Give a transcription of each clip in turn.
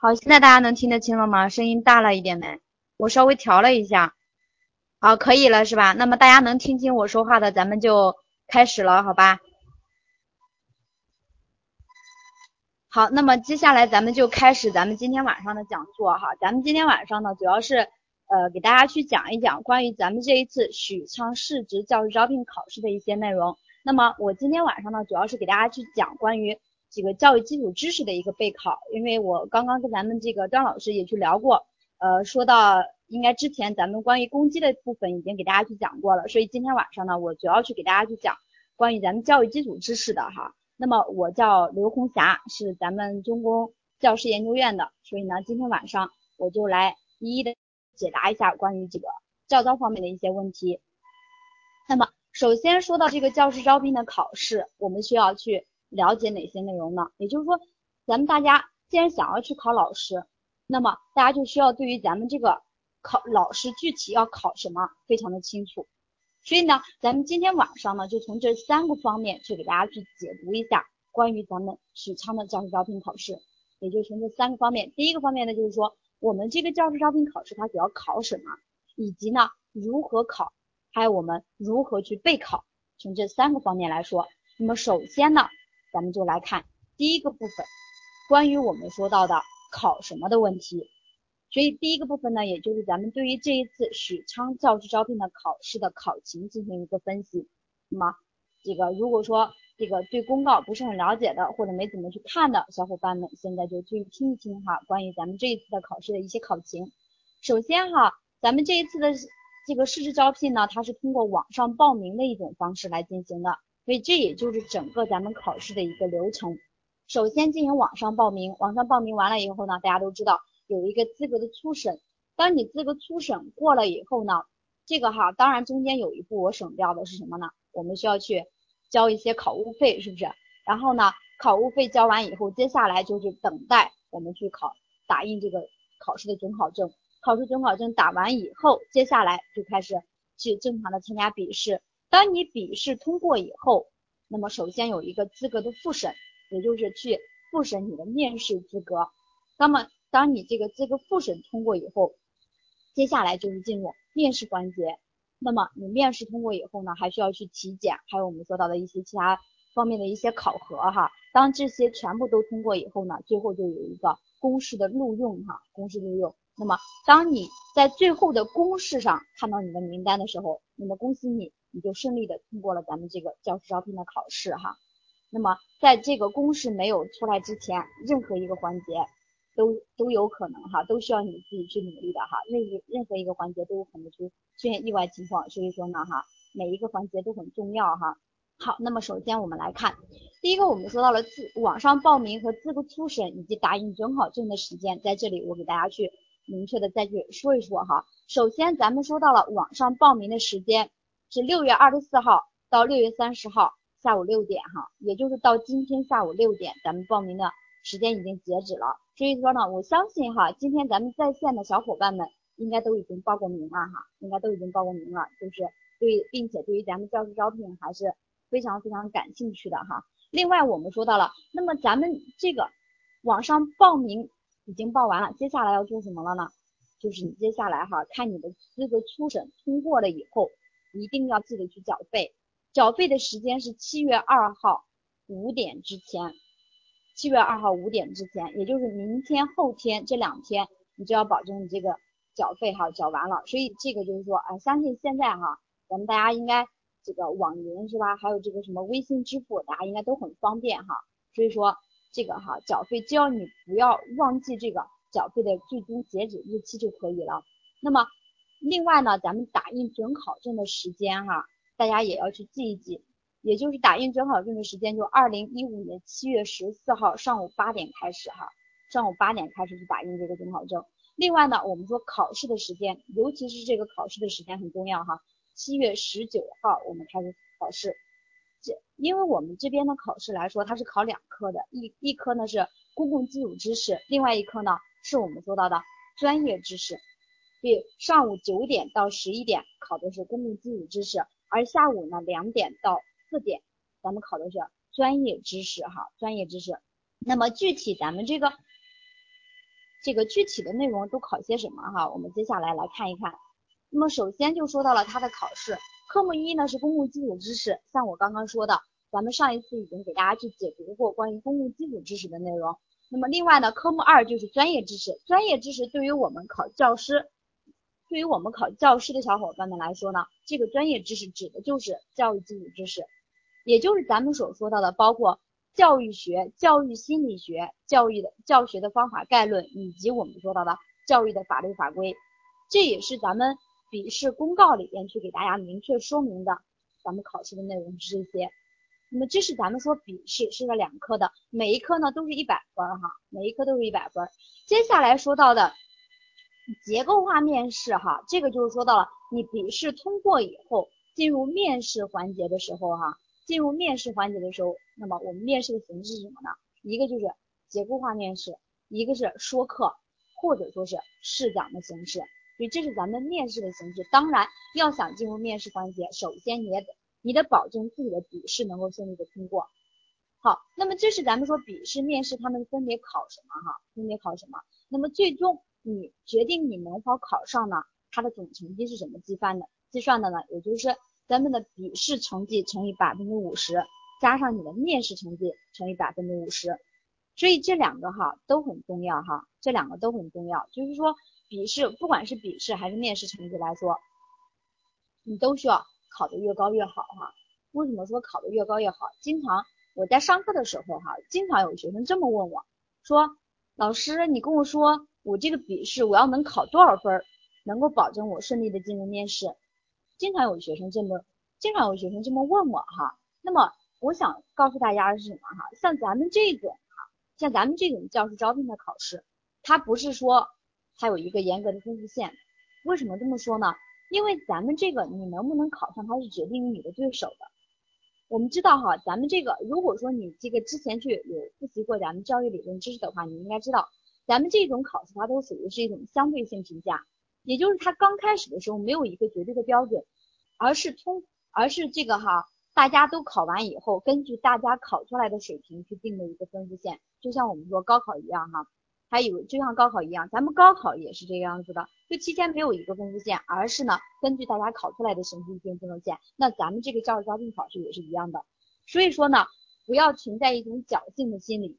好，现在大家能听得清了吗？声音大了一点没？我稍微调了一下。好，可以了是吧？那么大家能听清我说话的，咱们就开始了，好吧？好，那么接下来咱们就开始咱们今天晚上的讲座哈。咱们今天晚上呢，主要是呃给大家去讲一讲关于咱们这一次许昌市直教师招聘考试的一些内容。那么我今天晚上呢，主要是给大家去讲关于几个教育基础知识的一个备考，因为我刚刚跟咱们这个张老师也去聊过，呃，说到应该之前咱们关于攻击的部分已经给大家去讲过了，所以今天晚上呢，我主要去给大家去讲关于咱们教育基础知识的哈。那么我叫刘红霞，是咱们中公教师研究院的，所以呢，今天晚上我就来一一的解答一下关于这个教招方面的一些问题。那么首先说到这个教师招聘的考试，我们需要去了解哪些内容呢？也就是说，咱们大家既然想要去考老师，那么大家就需要对于咱们这个考老师具体要考什么非常的清楚。所以呢，咱们今天晚上呢，就从这三个方面去给大家去解读一下关于咱们许昌的教师招聘考试，也就从这三个方面。第一个方面呢，就是说我们这个教师招聘考试它主要考什么，以及呢如何考，还有我们如何去备考，从这三个方面来说。那么首先呢，咱们就来看第一个部分，关于我们说到的考什么的问题。所以第一个部分呢，也就是咱们对于这一次许昌教师招聘的考试的考情进行一个分析。那么这个如果说这个对公告不是很了解的，或者没怎么去看的小伙伴们，现在就去听一听哈，关于咱们这一次的考试的一些考情。首先哈，咱们这一次的这个试职招聘呢，它是通过网上报名的一种方式来进行的，所以这也就是整个咱们考试的一个流程。首先进行网上报名，网上报名完了以后呢，大家都知道。有一个资格的初审，当你资格初审过了以后呢，这个哈，当然中间有一步我省掉的是什么呢？我们需要去交一些考务费，是不是？然后呢，考务费交完以后，接下来就是等待我们去考打印这个考试的准考证。考试准考证打完以后，接下来就开始去正常的参加笔试。当你笔试通过以后，那么首先有一个资格的复审，也就是去复审你的面试资格。那么当你这个资格复审通过以后，接下来就是进入面试环节。那么你面试通过以后呢，还需要去体检，还有我们说到的一些其他方面的一些考核哈。当这些全部都通过以后呢，最后就有一个公示的录用哈，公示录用。那么当你在最后的公示上看到你的名单的时候，那么恭喜你，你就顺利的通过了咱们这个教师招聘的考试哈。那么在这个公示没有出来之前，任何一个环节。都都有可能哈，都需要你自己去努力的哈，任何任何一个环节都有可能出出现意外情况，所以说呢哈，每一个环节都很重要哈。好，那么首先我们来看，第一个我们说到了自网上报名和资格初审以及打印准考证的时间，在这里我给大家去明确的再去说一说哈。首先咱们说到了网上报名的时间是六月二十四号到六月三十号下午六点哈，也就是到今天下午六点，咱们报名的时间已经截止了。所以说呢，我相信哈，今天咱们在线的小伙伴们应该都已经报过名了哈，应该都已经报过名了，就是对，并且对于咱们教师招聘还是非常非常感兴趣的哈。另外我们说到了，那么咱们这个网上报名已经报完了，接下来要做什么了呢？就是你接下来哈，看你的资格初审通过了以后，一定要记得去缴费，缴费的时间是七月二号五点之前。七月二号五点之前，也就是明天、后天这两天，你就要保证你这个缴费哈缴完了。所以这个就是说，啊，相信现在哈，咱们大家应该这个网银是吧？还有这个什么微信支付，大家应该都很方便哈。所以说这个哈缴费，只要你不要忘记这个缴费的最终截止日期就可以了。那么另外呢，咱们打印准考证的时间哈，大家也要去记一记。也就是打印准考证的时间，就二零一五年七月十四号上午八点开始哈，上午八点开始去打印这个准考证。另外呢，我们说考试的时间，尤其是这个考试的时间很重要哈，七月十九号我们开始考试。这因为我们这边的考试来说，它是考两科的，一一科呢是公共基础知识，另外一科呢是我们说到的专业知识。对上午九点到十一点考的是公共基础知识，而下午呢两点到四点，咱们考的是专业知识哈，专业知识。那么具体咱们这个这个具体的内容都考些什么哈？我们接下来来看一看。那么首先就说到了它的考试，科目一呢是公共基础知识，像我刚刚说的，咱们上一次已经给大家去解读过关于公共基础知识的内容。那么另外呢，科目二就是专业知识，专业知识对于我们考教师，对于我们考教师的小伙伴们来说呢，这个专业知识指的就是教育基础知识，也就是咱们所说到的，包括教育学、教育心理学、教育的教学的方法概论，以及我们说到的教育的法律法规，这也是咱们笔试公告里边去给大家明确说明的，咱们考试的内容是这些。那么这是咱们说笔试是个两科的，每一科呢都是一百分哈，每一科都是一百分。接下来说到的结构化面试哈，这个就是说到了你笔试通过以后，进入面试环节的时候哈，进入面试环节的时候，那么我们面试的形式是什么呢？一个就是结构化面试，一个是说课或者说是试讲的形式，所以这是咱们面试的形式。当然要想进入面试环节，首先你也得。你得保证自己的笔试能够顺利的通过。好，那么这是咱们说笔试、面试他们分别考什么哈？分别考什么？那么最终你决定你能否考上呢？它的总成绩是怎么计算的？计算的呢？也就是咱们的笔试成绩乘以百分之五十，加上你的面试成绩乘以百分之五十。所以这两个哈都很重要哈，这两个都很重要。就是说笔试，不管是笔试还是面试成绩来说，你都需要。考得越高越好哈，为什么说考得越高越好？经常我在上课的时候哈，经常有学生这么问我，说老师你跟我说我这个笔试我要能考多少分，能够保证我顺利的进入面试？经常有学生这么，经常有学生这么问我哈。那么我想告诉大家的是什么哈？像咱们这种哈，像咱们这种教师招聘的考试，它不是说它有一个严格的分数线，为什么这么说呢？因为咱们这个你能不能考上，它是决定于你的对手的。我们知道哈，咱们这个如果说你这个之前去有复习过咱们教育理论知识的话，你应该知道，咱们这种考试它都属于是一种相对性评价，也就是它刚开始的时候没有一个绝对的标准，而是通而是这个哈，大家都考完以后，根据大家考出来的水平去定的一个分数线，就像我们说高考一样哈。还有就像高考一样，咱们高考也是这个样子的，就提前没有一个分数线，而是呢根据大家考出来的成绩定分数线。那咱们这个教师招聘考试也是一样的，所以说呢，不要存在一种侥幸的心理，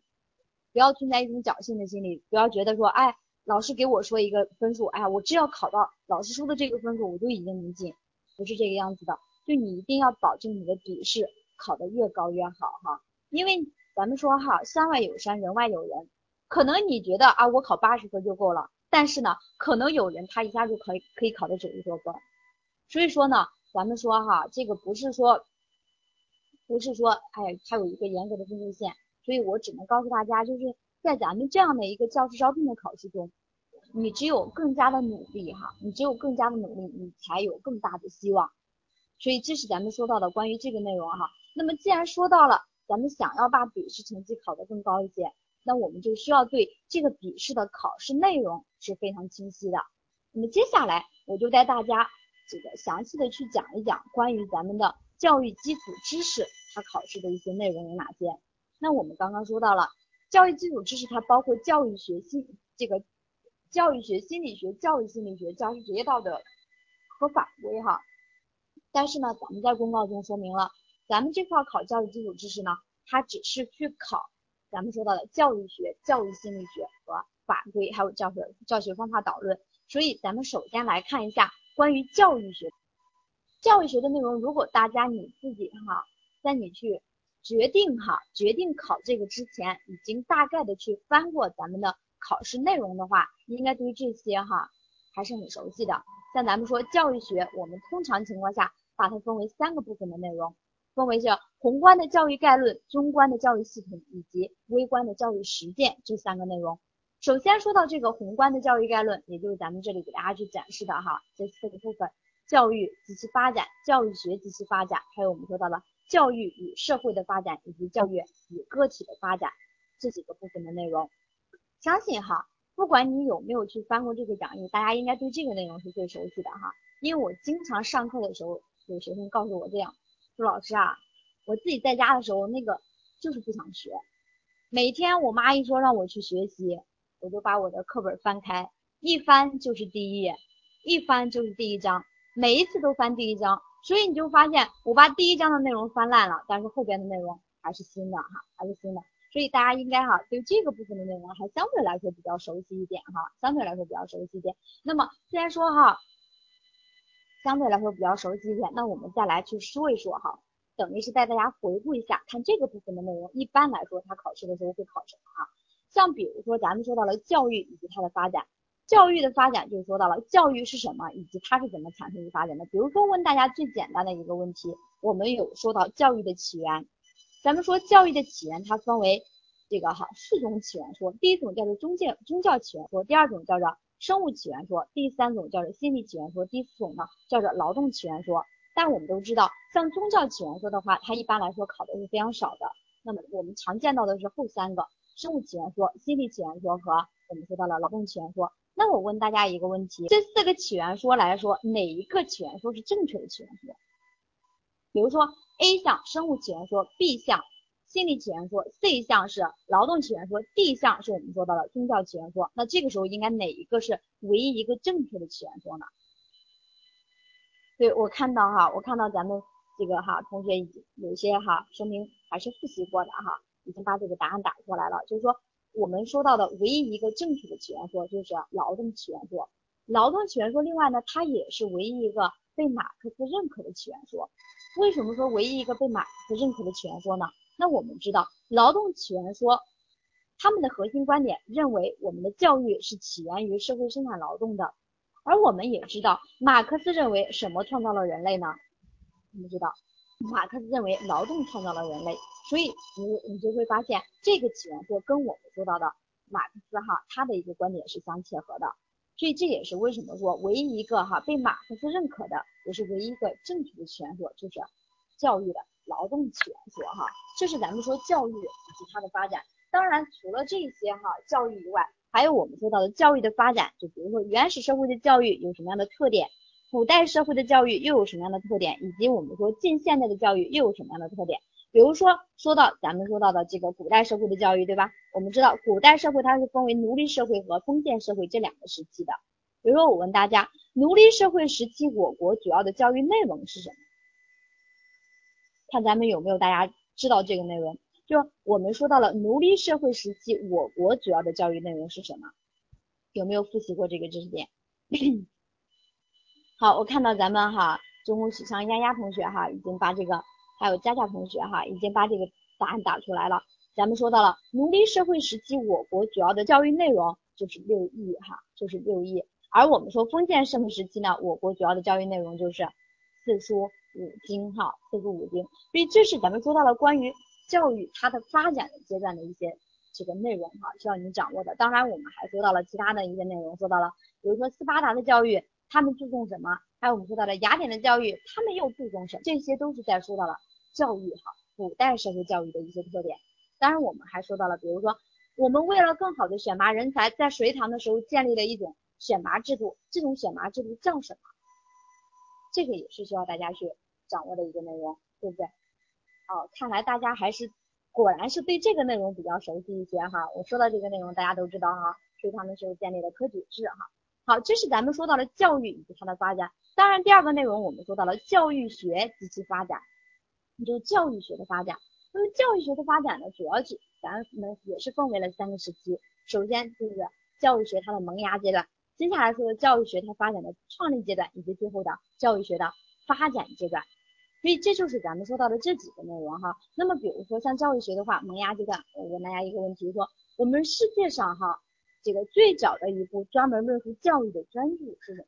不要存在一种侥幸的心理，不要觉得说，哎，老师给我说一个分数，哎，我只要考到老师说的这个分数，我就已经能进，不是这个样子的。就你一定要保证你的笔试考得越高越好哈，因为咱们说哈，山外有山，人外有人。可能你觉得啊，我考八十分就够了，但是呢，可能有人他一下就可以可以考到九十多分，所以说呢，咱们说哈，这个不是说，不是说，哎，它有一个严格的分数线，所以我只能告诉大家，就是在咱们这样的一个教师招聘的考试中，你只有更加的努力哈，你只有更加的努力，你才有更大的希望。所以这是咱们说到的关于这个内容哈。那么既然说到了，咱们想要把笔试成绩考得更高一些。那我们就需要对这个笔试的考试内容是非常清晰的。那么接下来我就带大家这个详细的去讲一讲关于咱们的教育基础知识它考试的一些内容有哪些。那我们刚刚说到了教育基础知识，它包括教育学心这个教育学心理学、教育心理学、教师职业道德和法规哈。但是呢，咱们在公告中说明了，咱们这块考教育基础知识呢，它只是去考。咱们说到的教育学、教育心理学和法规，还有教学教学方法导论。所以咱们首先来看一下关于教育学，教育学的内容。如果大家你自己哈，在你去决定哈，决定考这个之前，已经大概的去翻过咱们的考试内容的话，应该对这些哈还是很熟悉的。像咱们说教育学，我们通常情况下把它分为三个部分的内容。分为是宏观的教育概论、中观的教育系统以及微观的教育实践这三个内容。首先说到这个宏观的教育概论，也就是咱们这里给大家去展示的哈，这四个部分：教育及其发展、教育学及其发展，还有我们说到了教育与社会的发展以及教育与个体的发展这几个部分的内容。相信哈，不管你有没有去翻过这个讲义，大家应该对这个内容是最熟悉的哈，因为我经常上课的时候，有学生告诉我这样。说老师啊，我自己在家的时候那个就是不想学，每天我妈一说让我去学习，我就把我的课本翻开，一翻就是第一页，一翻就是第一章，每一次都翻第一章，所以你就发现我把第一章的内容翻烂了，但是后边的内容还是新的哈，还是新的。所以大家应该哈对这个部分的内容还相对来说比较熟悉一点哈，相对来说比较熟悉一点。那么既然说哈，相对来说比较熟悉一点，那我们再来去说一说哈，等于是带大家回顾一下，看这个部分的内容，一般来说它考试的时候会考什么啊？像比如说咱们说到了教育以及它的发展，教育的发展就说到了教育是什么，以及它是怎么产生与发展的。比如说问大家最简单的一个问题，我们有说到教育的起源。咱们说教育的起源，它分为这个哈四种起源说，第一种叫做宗教宗教起源说，第二种叫做生物起源说，第三种叫做心理起源说，第四种呢叫做劳动起源说。但我们都知道，像宗教起源说的话，它一般来说考的是非常少的。那么我们常见到的是后三个，生物起源说、心理起源说和我们说到了劳动起源说。那我问大家一个问题，这四个起源说来说，哪一个起源说是正确的起源说？比如说 A 项生物起源说，B 项心理起源说，C 项是劳动起源说，D 项是我们说到的宗教起源说。那这个时候应该哪一个是唯一一个正确的起源说呢？对我看到哈，我看到咱们这个哈同学已经有些哈，说明还是复习过的哈，已经把这个答案打出来了。就是说我们说到的唯一一个正确的起源说就是劳动起源说。劳动起源说另外呢，它也是唯一一个被马克思认可的起源说。为什么说唯一一个被马克思认可的起源说呢？那我们知道劳动起源说，他们的核心观点认为我们的教育是起源于社会生产劳动的，而我们也知道马克思认为什么创造了人类呢？我们知道马克思认为劳动创造了人类，所以你你就会发现这个起源说跟我们说到的马克思哈他的一个观点是相切合的。所以这也是为什么说唯一一个哈被马克思认可的，也是唯一一个正确的起源说，就是教育的劳动起源说哈。这是咱们说教育以及它的发展。当然，除了这些哈教育以外，还有我们说到的教育的发展，就比如说原始社会的教育有什么样的特点，古代社会的教育又有什么样的特点，以及我们说近现代的教育又有什么样的特点。比如说，说到咱们说到的这个古代社会的教育，对吧？我们知道古代社会它是分为奴隶社会和封建社会这两个时期的。比如说，我问大家，奴隶社会时期我国主要的教育内容是什么？看咱们有没有大家知道这个内容？就我们说到了奴隶社会时期我国主要的教育内容是什么？有没有复习过这个知识点？好，我看到咱们哈中国许昌丫丫同学哈已经把这个。还有佳佳同学哈，已经把这个答案打出来了。咱们说到了奴隶社会时期，我国主要的教育内容就是六艺哈，就是六艺。而我们说封建社会时期呢，我国主要的教育内容就是四书五经哈，四书五经。所以这是咱们说到了关于教育它的发展的阶段的一些这个内容哈，需要你掌握的。当然我们还说到了其他的一些内容，说到了比如说斯巴达的教育，他们注重什么？还有我们说到的雅典的教育，他们又注重什么？这些都是在说到了。教育哈，古代社会教育的一些特点。当然，我们还说到了，比如说，我们为了更好的选拔人才，在隋唐的时候建立了一种选拔制度，这种选拔制度叫什么？这个也是需要大家去掌握的一个内容，对不对？哦，看来大家还是果然是对这个内容比较熟悉一些哈。我说的这个内容大家都知道哈，隋唐的时候建立了科举制哈。好，这是咱们说到了教育以及它的发展。当然，第二个内容我们说到了教育学及其发展。也就是教育学的发展，那么教育学的发展呢，主要是咱们也是分为了三个时期。首先就是教育学它的萌芽阶段，接下来说的教育学它发展的创立阶段，以及最后的教育学的发展阶段。所以这就是咱们说到的这几个内容哈。那么比如说像教育学的话，萌芽阶段，我问大家一个问题，说我们世界上哈这个最早的一部专门论述教育的专著是什么？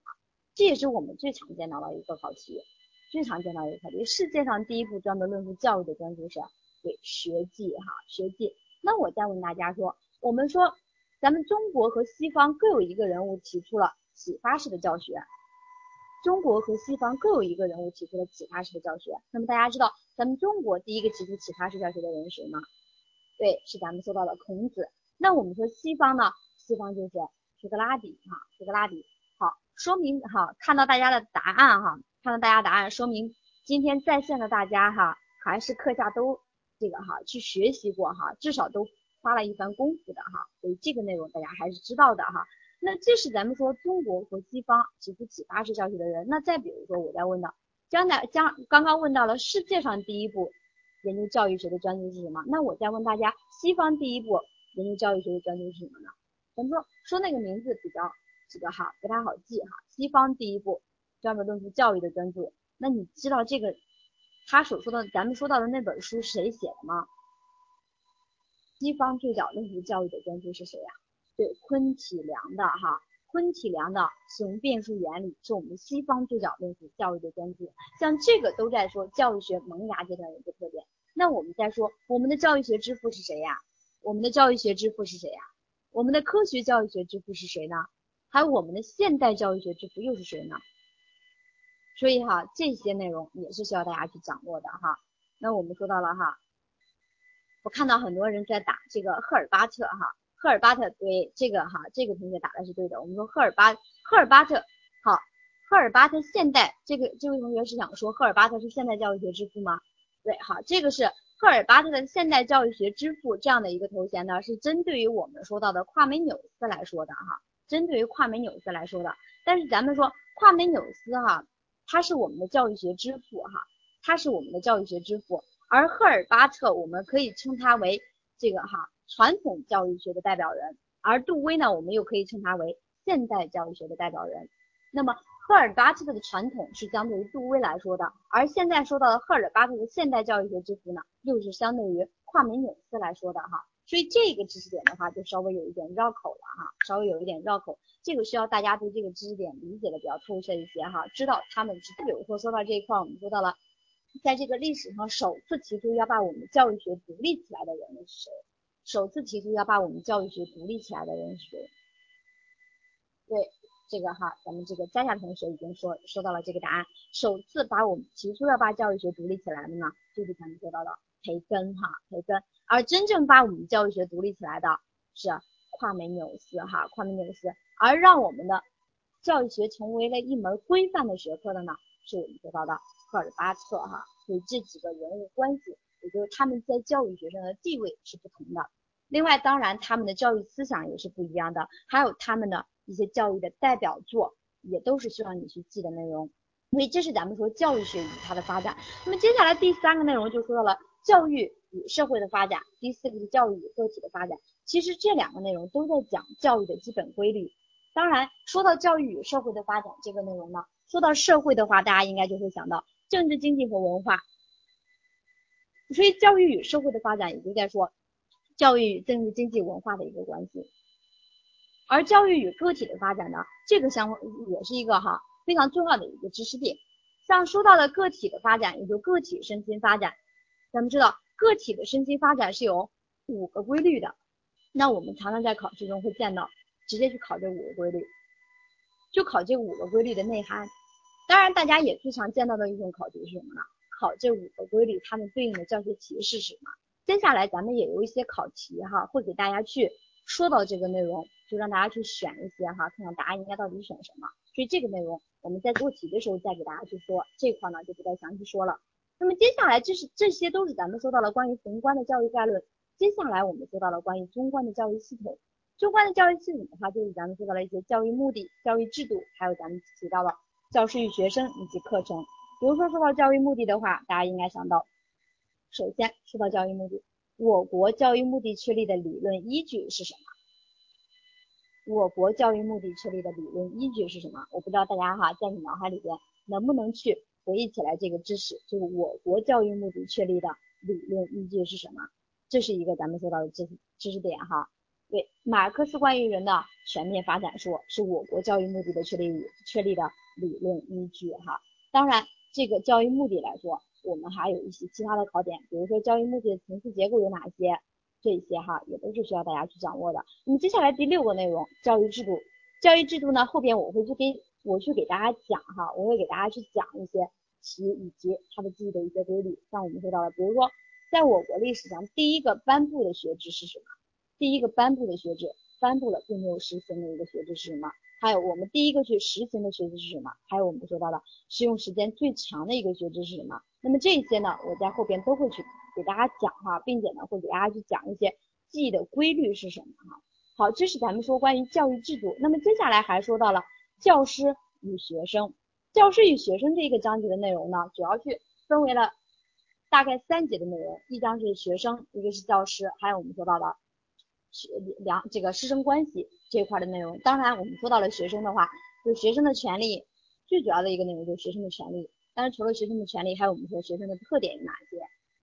这也是我们最常见到的一个考题。最常见到一个考题，世界上第一部专门论述教育的专著是对《学记》哈，《学记》。那我再问大家说，我们说咱们中国和西方各有一个人物提出了启发式的教学，中国和西方各有一个人物提出了启发式的教学。那么大家知道咱们中国第一个提出启发式教学的人是谁吗？对，是咱们说到的孔子。那我们说西方呢？西方就是苏格拉底哈，苏格拉底。好，说明哈，看到大家的答案哈。看到大家答案，说明今天在线的大家哈，还是课下都这个哈去学习过哈，至少都花了一番功夫的哈，所以这个内容大家还是知道的哈。那这是咱们说中国和西方提出启发式教学的人。那再比如说，我再问到，将来将刚刚问到了世界上第一部研究教育学的专著是什么？那我再问大家，西方第一部研究教育学的专著是什么呢？咱们说说那个名字比较这个哈不太好记哈。西方第一部专门论述教育的专著，那你知道这个他所说的咱们说到的那本书谁写的吗？西方最早论述教育的专著是谁呀？对，昆体良的哈，昆体良的使用变数原理是我们西方最早论述教育的专著。像这个都在说教育学萌芽阶段的一个特点。那我们再说我们的教育学之父是谁呀？我们的教育学之父是谁呀？我们的科学教育学之父是谁呢？还有我们的现代教育学之父又是谁呢？所以哈，这些内容也是需要大家去掌握的哈。那我们说到了哈。我看到很多人在打这个赫尔巴特哈，赫尔巴特对这个哈，这个同学打的是对的。我们说赫尔巴赫尔巴特好，赫尔巴特现代这个这位同学是想说赫尔巴特是现代教育学之父吗？对，好，这个是赫尔巴特的现代教育学之父这样的一个头衔呢，是针对于我们说到的夸美纽斯来说的哈，针对于夸美纽斯来说的。但是咱们说夸美纽斯哈，他是我们的教育学之父哈，他是我们的教育学之父。而赫尔巴特，我们可以称他为这个哈传统教育学的代表人，而杜威呢，我们又可以称他为现代教育学的代表人。那么赫尔巴特的传统是相对于杜威来说的，而现在说到的赫尔巴特的现代教育学之父呢，又是相对于夸美纽斯来说的哈。所以这个知识点的话，就稍微有一点绕口了哈，稍微有一点绕口。这个需要大家对这个知识点理解的比较透彻一些哈，知道他们是。比如说说到这一块，我们说到了。在这个历史上首次提出要把我们教育学独立起来的人是谁？首次提出要把我们教育学独立起来的人是谁？对，这个哈，咱们这个佳佳同学已经说说到了这个答案。首次把我们提出要把教育学独立起来的呢，就是咱们说到的培根哈，培根。而真正把我们教育学独立起来的是夸美纽斯哈，夸美纽斯。而让我们的教育学成为了一门规范的学科的呢，是我们说到的。赫尔巴特哈，所以这几个人物关系，也就是他们在教育学上的地位是不同的。另外，当然他们的教育思想也是不一样的，还有他们的一些教育的代表作，也都是需要你去记的内容。所以这是咱们说教育学与它的发展。那么接下来第三个内容就说到了教育与社会的发展，第四个是教育与个体的发展。其实这两个内容都在讲教育的基本规律。当然，说到教育与社会的发展这个内容呢，说到社会的话，大家应该就会想到。政治、经济和文化，所以教育与社会的发展也就在说教育与政治、经济、文化的一个关系。而教育与个体的发展呢，这个相也是一个哈非常重要的一个知识点。像说到的个体的发展，也就个体身心发展，咱们知道个体的身心发展是有五个规律的。那我们常常在考试中会见到，直接去考这五个规律，就考这五个规律的内涵。当然，大家也最常见到的一种考题是什么呢？考这五个规律，它们对应的教学题是什么？接下来咱们也有一些考题哈，会给大家去说到这个内容，就让大家去选一些哈，看看答案应该到底选什么。所以这个内容我们在做题的时候再给大家去说，这块呢就不再详细说了。那么接下来这是这些都是咱们说到了关于宏观的教育概论，接下来我们说到了关于中观的教育系统。中观的教育系统的话，就是咱们说到了一些教育目的、教育制度，还有咱们提到了。教师与学生以及课程，比如说说到教育目的的话，大家应该想到，首先说到教育目的，我国教育目的确立的理论依据是什么？我国教育目的确立的理论依据是什么？我不知道大家哈在你脑海里边能不能去回忆起来这个知识，就是我国教育目的确立的理论依据是什么？这是一个咱们说到的知识知识点哈。对，马克思关于人的全面发展说是我国教育目的的确立确立的。理论依据哈，当然这个教育目的来说，我们还有一些其他的考点，比如说教育目的的层次结构有哪些，这些哈也都是需要大家去掌握的。那么接下来第六个内容，教育制度，教育制度呢后边我会去给我去给大家讲哈，我会给大家去讲一些题以及它的记忆的一些规律。像我们说到的，比如说在我国历史上第一个颁布的学制是什么？第一个颁布的学制，颁布了并没有实行的一个学制是什么？还有我们第一个去实行的学制是什么？还有我们说到的使用时间最长的一个学制是什么？那么这些呢，我在后边都会去给大家讲哈，并且呢会给大家去讲一些记忆的规律是什么哈？好，这是咱们说关于教育制度。那么接下来还说到了教师与学生，教师与学生这一个章节的内容呢，主要去分为了大概三节的内容，一章是学生，一个是教师，还有我们说到的学两这个师生关系这一块的内容。当然，我们说到了学生的话，就学生的权利，最主要的一个内容就是学生的权利。但是除了学生的权利，还有我们说学生的特点有哪些？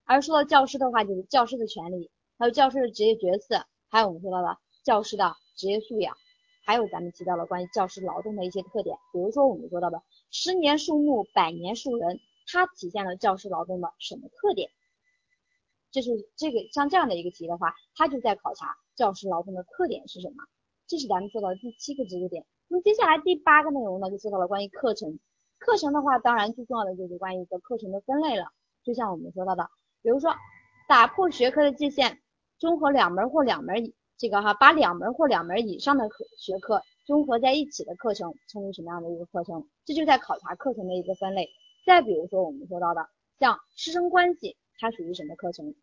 而说到教师的话，就是教师的权利，还有教师的职业角色，还有我们说到的教师的职业素养，还有咱们提到了关于教师劳动的一些特点，比如说我们说到的十年树木，百年树人，它体现了教师劳动的什么特点？就是这个像这样的一个题的话，它就在考察教师劳动的特点是什么？这是咱们说到的第七个知识点。那么接下来第八个内容呢，就说到了关于课程。课程的话，当然最重要的就是关于一个课程的分类了。就像我们说到的，比如说打破学科的界限，综合两门或两门这个哈，把两门或两门以上的课学科综合在一起的课程，称为什么样的一个课程？这就在考察课程的一个分类。再比如说我们说到的，像师生关系，它属于什么课程？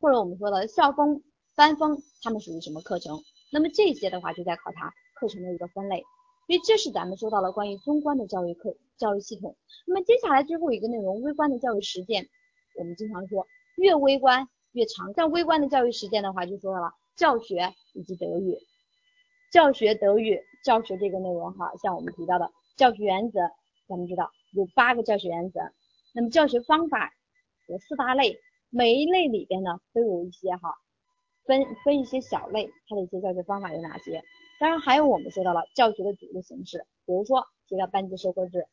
或者我们说的校风、班风，他们属于什么课程？那么这些的话，就在考察课程的一个分类。所以这是咱们说到了关于中观的教育课教育系统。那么接下来最后一个内容，微观的教育实践。我们经常说越微观越长。像微观的教育实践的话，就说到了教学以及德育。教学、德育、教学这个内容哈，像我们提到的教学原则，咱们知道有八个教学原则。那么教学方法有四大类，每一类里边呢都有一些哈分分一些小类，它的一些教学方法有哪些？当然还有我们说到了教学的组织形式，比如说提到班级授课制，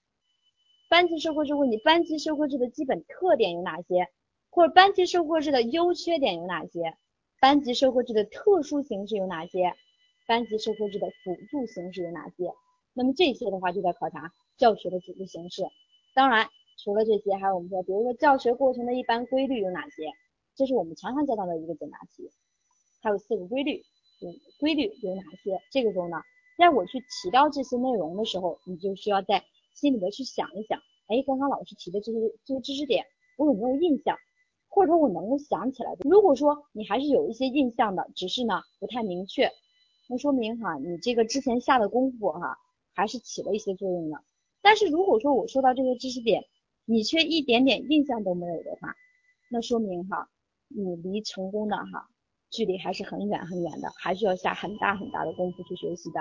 班级授课制问题，班级授课制的基本特点有哪些？或者班级授课制的优缺点有哪些？班级授课制的特殊形式有哪些？班级授课制的辅助形式有哪些？那么这些的话就在考察教学的组织形式。当然除了这些，还有我们说，比如说教学过程的一般规律有哪些？这是我们常常见到的一个简答题，还有四个规律。嗯，规律有哪些？这个时候呢，在我去提到这些内容的时候，你就需要在心里边去想一想，哎，刚刚老师提的这些这些知识点，我有没有印象？或者说我能够想起来的？如果说你还是有一些印象的，只是呢不太明确，那说明哈你这个之前下的功夫哈还是起了一些作用的。但是如果说我说到这些知识点，你却一点点印象都没有的话，那说明哈你离成功的哈。距离还是很远很远的，还需要下很大很大的功夫去学习的。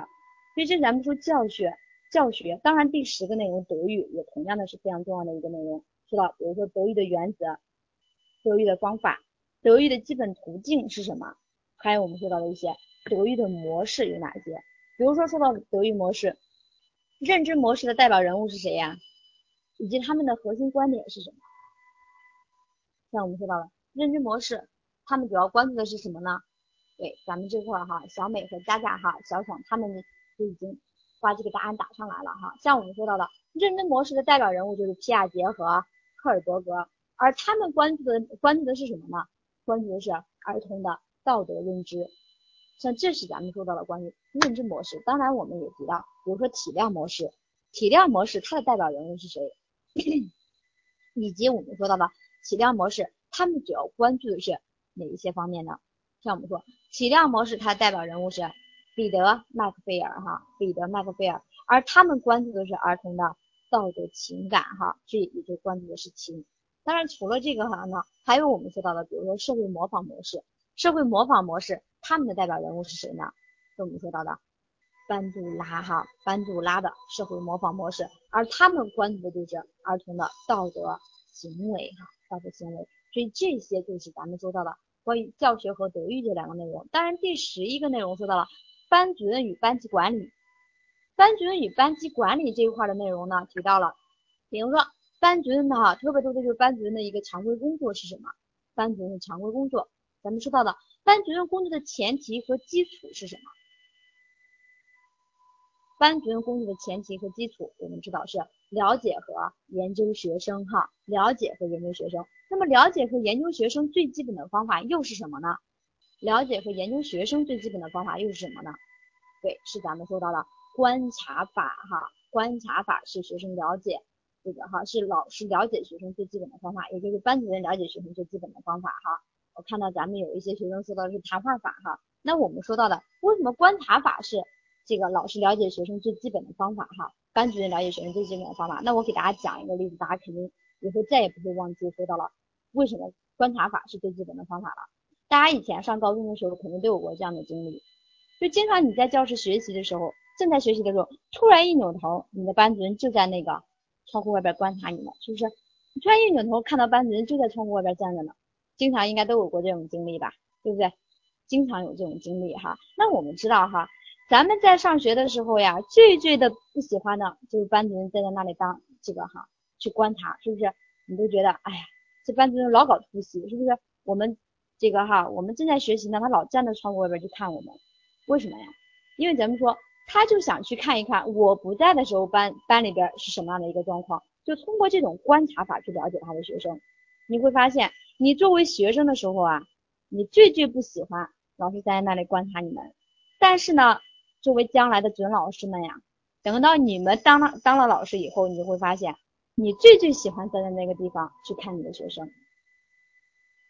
所以这咱们说教学，教学，当然第十个内容德育也同样的是非常重要的一个内容，说到比如说德育的原则、德育的方法、德育的基本途径是什么，还有我们说到的一些德育的模式有哪些？比如说说到德育模式，认知模式的代表人物是谁呀？以及他们的核心观点是什么？像我们说到的认知模式。他们主要关注的是什么呢？对，咱们这块哈，小美和佳佳哈，小爽他们就已经把这个答案打上来了哈。像我们说到的认知模式的代表人物就是皮亚杰和赫尔伯格，而他们关注的关注的是什么呢？关注的是儿童的道德认知。像这是咱们说到的关于认知模式。当然我们也提到，比如说体谅模式，体谅模式它的代表人物是谁？以及我们说到的体谅模式，他们主要关注的是。哪一些方面呢？像我们说体谅模式，它代表人物是彼得麦克菲尔哈，彼得麦克菲尔，而他们关注的是儿童的道德情感哈，这也就关注的是情。当然除了这个哈呢，还有我们说到的，比如说社会模仿模式，社会模仿模式，他们的代表人物是谁呢？是我们说到的班杜拉哈，班杜拉的社会模仿模式，而他们关注的就是儿童的道德行为哈，道德行为。所以这些就是咱们说到的。关于教学和德育这两个内容，当然第十一个内容说到了班主任与班级管理，班主任与班级管理这一块的内容呢，提到了，比如说班主任的哈，特别多的就是班主任的一个常规工作是什么？班主任的常规工作，咱们说到的班主任工作的前提和基础是什么？班主任工作的前提和基础，我们知道是了解和研究学生哈，了解和研究学生。那么了解和研究学生最基本的方法又是什么呢？了解和研究学生最基本的方法又是什么呢？对，是咱们说到的观察法哈，观察法是学生了解这个哈，是老师了解学生最基本的方法，也就是班主任了解学生最基本的方法哈。我看到咱们有一些学生说到的是谈话法哈，那我们说到的为什么观察法是这个老师了解学生最基本的方法哈，班主任了解学生最基本的方法？那我给大家讲一个例子，大家肯定以后再也不会忘记说到了为什么观察法是最基本的方法了。大家以前上高中的时候肯定都有过这样的经历，就经常你在教室学习的时候，正在学习的时候，突然一扭头，你的班主任就在那个窗户外边观察你们，是不是？你突然一扭头看到班主任就在窗户外边站着呢，经常应该都有过这种经历吧，对不对？经常有这种经历哈。那我们知道哈，咱们在上学的时候呀，最最的不喜欢的就是班主任站在那里当这个哈去观察，是不是？你都觉得哎呀，这班主任老搞突袭，是不是？我们。这个哈，我们正在学习呢，他老站在窗户外边去看我们，为什么呀？因为咱们说，他就想去看一看我不在的时候班班里边是什么样的一个状况，就通过这种观察法去了解他的学生。你会发现，你作为学生的时候啊，你最最不喜欢老师站在那里观察你们，但是呢，作为将来的准老师们呀，等到你们当了当了老师以后，你就会发现，你最最喜欢站在那个地方去看你的学生。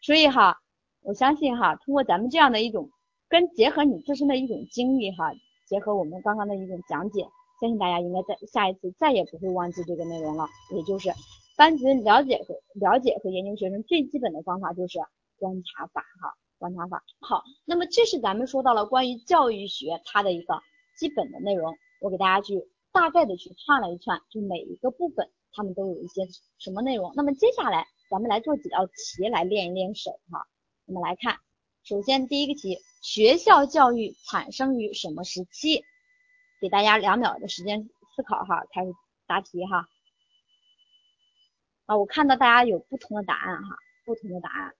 所以哈。我相信哈，通过咱们这样的一种跟结合你自身的一种经历哈，结合我们刚刚的一种讲解，相信大家应该在下一次再也不会忘记这个内容了。也就是班主任了解和了解和研究学生最基本的方法就是观察法哈，观察法。好，那么这是咱们说到了关于教育学它的一个基本的内容，我给大家去大概的去串了一串，就每一个部分他们都有一些什么内容。那么接下来咱们来做几道题来练一练手哈。我们来看，首先第一个题，学校教育产生于什么时期？给大家两秒的时间思考哈，开始答题哈。啊，我看到大家有不同的答案哈，不同的答案。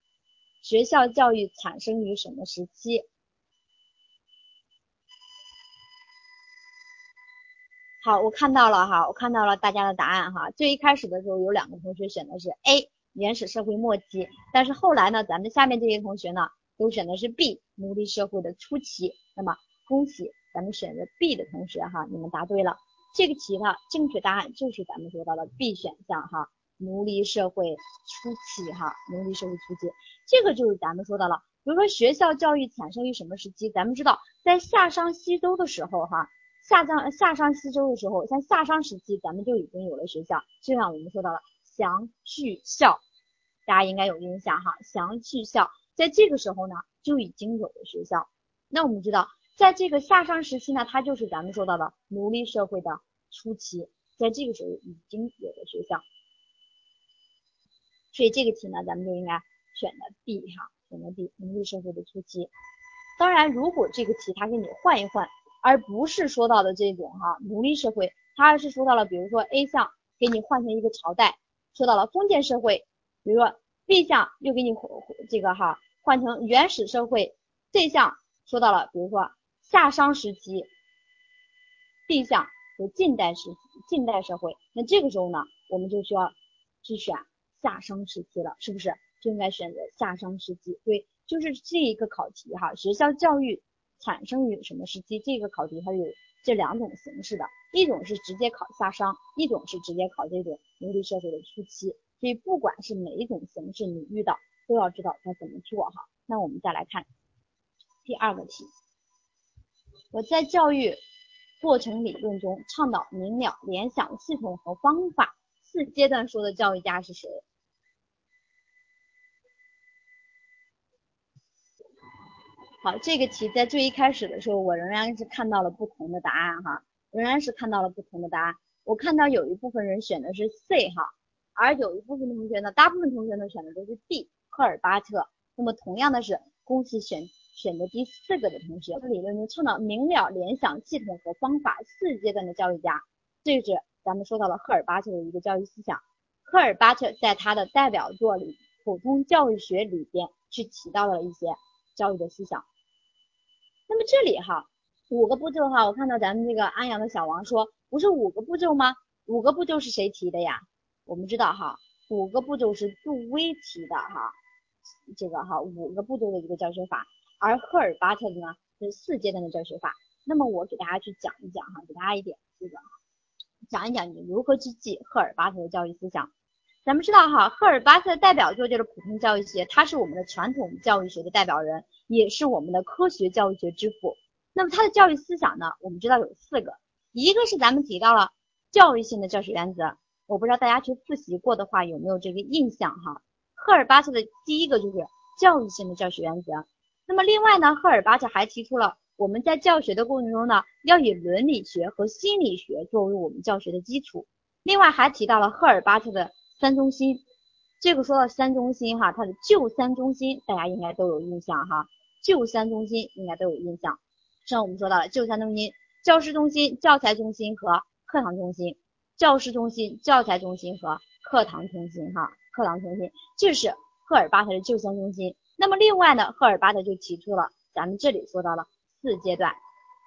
学校教育产生于什么时期？好，我看到了哈，我看到了大家的答案哈。最一开始的时候，有两个同学选的是 A。原始社会末期，但是后来呢，咱们下面这些同学呢，都选的是 B，奴隶社会的初期。那么恭喜咱们选择 B 的同学哈，你们答对了。这个题的正确答案就是咱们说到的 B 选项哈，奴隶社会初期哈，奴隶社会初期，这个就是咱们说到了。比如说学校教育产生于什么时期？咱们知道在夏商西周的时候哈，夏商夏商西周的时候，像夏商时期，咱们就已经有了学校，就像我们说到了祥序校。大家应该有印象哈，祥序校在这个时候呢就已经有了学校。那我们知道，在这个夏商时期呢，它就是咱们说到的奴隶社会的初期，在这个时候已经有了学校。所以这个题呢，咱们就应该选的 B 哈，选的 B，奴隶社会的初期。当然，如果这个题它给你换一换，而不是说到的这种哈奴隶社会，它而是说到了，比如说 A 项给你换成一个朝代，说到了封建社会。比如说 B 项又给你这个哈换成原始社会，C 项说到了，比如说夏商时期，D 项是近代时近代社会，那这个时候呢，我们就需要去选夏商时期了，是不是？就应该选择夏商时期。对，就是这一个考题哈，学校教育产生于什么时期？这个考题它有这两种形式的，一种是直接考夏商，一种是直接考这种奴隶社会的初期。所以不管是哪一种形式，你遇到都要知道该怎么做哈。那我们再来看第二个题，我在教育过程理论中倡导明了、联想、系统和方法四阶段说的教育家是谁？好，这个题在最一开始的时候，我仍然是看到了不同的答案哈，仍然是看到了不同的答案。我看到有一部分人选的是 C 哈。而有一部分同学呢，大部分同学呢选的都是 D，赫尔巴特。那么同样的是，恭喜选选的第四个的同学，理论中倡导明了、联想、系统和方法四阶段的教育家，这是咱们说到了赫尔巴特的一个教育思想。赫尔巴特在他的代表作里《普通教育学》里边去提到了一些教育的思想。那么这里哈，五个步骤哈，我看到咱们这个安阳的小王说，不是五个步骤吗？五个步骤是谁提的呀？我们知道哈，五个步骤是杜威提的哈，这个哈五个步骤的一个教学法，而赫尔巴特的呢是四阶段的教学法。那么我给大家去讲一讲哈，给大家一点这个，讲一讲你如何去记赫尔巴特的教育思想。咱们知道哈，赫尔巴特的代表作就是普通教育学，他是我们的传统教育学的代表人，也是我们的科学教育学之父。那么他的教育思想呢，我们知道有四个，一个是咱们提到了教育性的教学原则，我不知道大家去复习过的话有没有这个印象哈。赫尔巴特的第一个就是教育性的教学原则。那么另外呢，赫尔巴特还提出了我们在教学的过程中呢，要以伦理学和心理学作为我们教学的基础。另外还提到了赫尔巴特的。三中心，这个说到三中心哈，它的旧三中心大家应该都有印象哈，旧三中心应该都有印象。像我们说到了旧三中心，教师中心、教材中心和课堂中心，教师中心、教材中心和课堂中心哈，课堂中心，这是赫尔巴特的旧三中心。那么另外呢，赫尔巴特就提出了咱们这里说到了四阶段，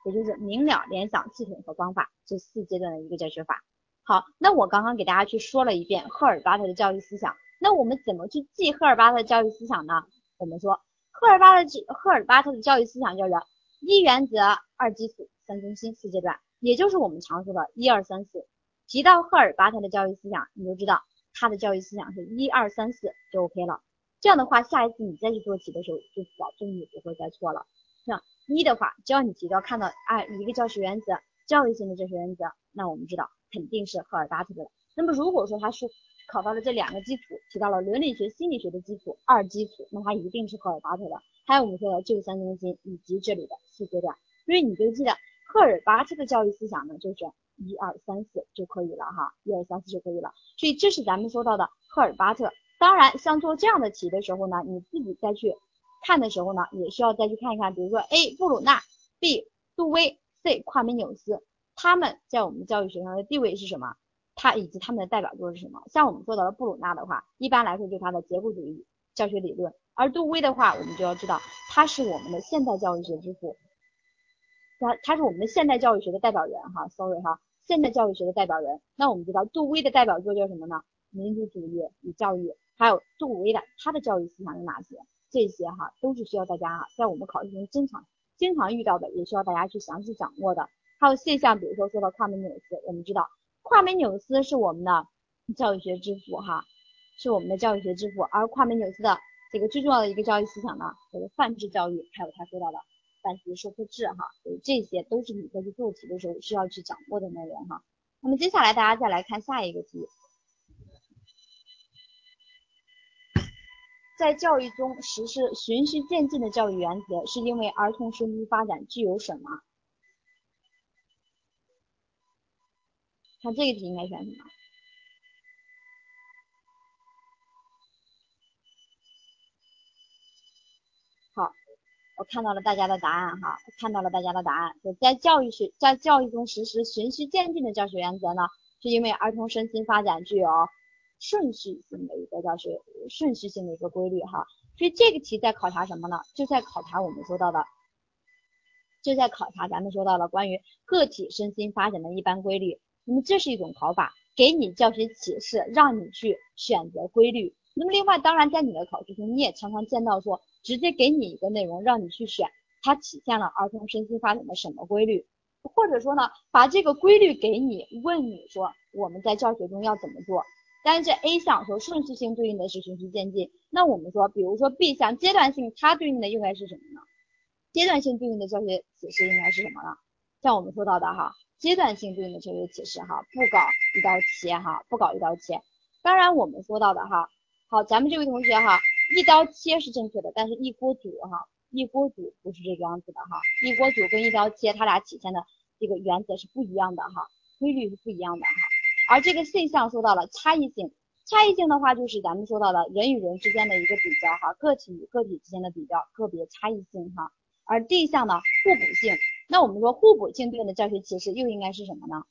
也就是明了、联想、系统和方法这四阶段的一个教学法。好，那我刚刚给大家去说了一遍赫尔巴特的教育思想，那我们怎么去记赫尔巴特教育思想呢？我们说赫尔巴特赫尔巴特的教育思想就是一原则、二基础、三中心、四阶段，也就是我们常说的一二三四。提到赫尔巴特的教育思想，你就知道他的教育思想是一二三四就 OK 了。这样的话，下一次你再去做题的时候，就保证你不会再错了。像一的话，只要你提到看到哎一个教学原则，教育性的教学原则，那我们知道。肯定是赫尔巴特的。那么如果说他是考到了这两个基础，提到了伦理学、心理学的基础二基础，那他一定是赫尔巴特的。还有我们说的旧三中心以及这里的四阶段，所以你就记得赫尔巴特的教育思想呢，就是一二三四就可以了哈，一二三四就可以了。所以这是咱们说到的赫尔巴特。当然，像做这样的题的时候呢，你自己再去看的时候呢，也需要再去看一看，比如说 A 布鲁纳，B 杜威，C 夸美纽斯。他们在我们教育学上的地位是什么？他以及他们的代表作是什么？像我们说到的布鲁纳的话，一般来说就是他的结构主义教学理论；而杜威的话，我们就要知道他是我们的现代教育学之父，他他是我们的现代教育学的代表人哈，sorry 哈，现代教育学的代表人。那我们知道杜威的代表作叫什么呢？民主主义与教育，还有杜威的他的教育思想有哪些？这些哈都是需要大家哈在我们考试中经常经常遇到的，也需要大家去详细掌握的。还有现象，比如说说到夸美纽斯，我们知道夸美纽斯是我们的教育学之父哈，是我们的教育学之父。而夸美纽斯的这个最重要的一个教育思想呢，就是范制教育，还有他说到的范式授课制哈，所以这些都是你在去做题的时候需要去掌握的内容哈。那么接下来大家再来看下一个题，在教育中实施循序渐进的教育原则，是因为儿童身心发展具有什么？看这个题应该选什么？好，我看到了大家的答案哈，看到了大家的答案。在教育学在教育中实施循序渐进的教学原则呢，是因为儿童身心发展具有顺序性的一个教学顺序性的一个规律哈。所以这个题在考察什么呢？就在考察我们说到的，就在考察咱们说到了关于个体身心发展的一般规律。那么这是一种考法，给你教学启示，让你去选择规律。那么另外，当然在你的考试中，你也常常见到说，直接给你一个内容让你去选，它体现了儿童身心发展的什么规律？或者说呢，把这个规律给你，问你说我们在教学中要怎么做？但是这 A 项说顺序性对应的是循序渐进，那我们说，比如说 B 项阶段性，它对应的应该是什么呢？阶段性对应的教学启示应该是什么呢？像我们说到的哈。阶段性对应的教学启示哈，不搞一刀切哈，不搞一刀切。当然我们说到的哈，好，咱们这位同学哈，一刀切是正确的，但是一锅煮哈，一锅煮不是这个样子的哈，一锅煮跟一刀切，它俩体现的这个原则是不一样的哈，规律是不一样的哈。而这个 C 项说到了差异性，差异性的话就是咱们说到的人与人之间的一个比较哈，个体与个体之间的比较，个别差异性哈。而 D 项呢，互补性。那我们说互补性对应的教学其实又应该是什么呢？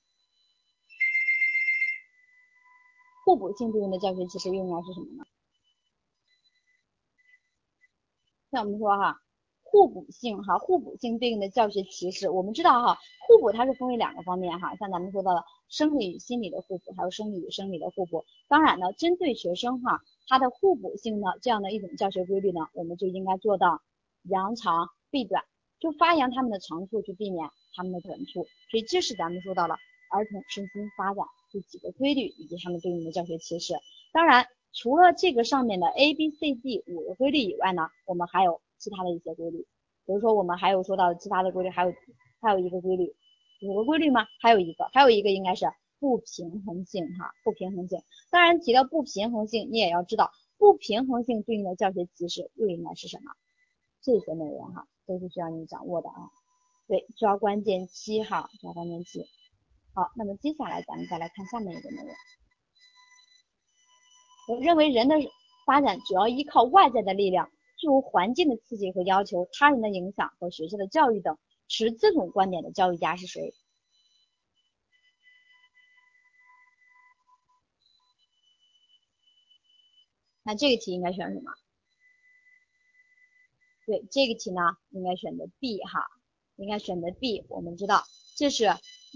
互补性对应的教学其实又应该是什么呢？像我们说哈，互补性哈，互补性对应的教学启示，我们知道哈，互补它是分为两个方面哈，像咱们说到的生理与心理的互补，还有生理与生理的互补。当然呢，针对学生哈，他的互补性的这样的一种教学规律呢，我们就应该做到扬长避短。就发扬他们的长处，去避免他们的短处，所以这是咱们说到了儿童身心发展这几个规律以及他们对应的教学启示。当然，除了这个上面的 A、B、C、D 五个规律以外呢，我们还有其他的一些规律，比如说我们还有说到其他的规律，还有还有一个规律，五个规律吗？还有一个，还有一个应该是不平衡性哈，不平衡性。当然提到不平衡性，你也要知道不平衡性对应的教学提示又应该是什么？这些内容哈都是需要你掌握的啊。对，抓关键期哈，抓关键期。好，那么接下来咱们再来看下面一个内容。我认为人的发展主要依靠外在的力量，诸如环境的刺激和要求、他人的影响和学校的教育等。持这种观点的教育家是谁？那这个题应该选什么？对，这个题呢应该选择 B 哈，应该选择 B。我们知道这是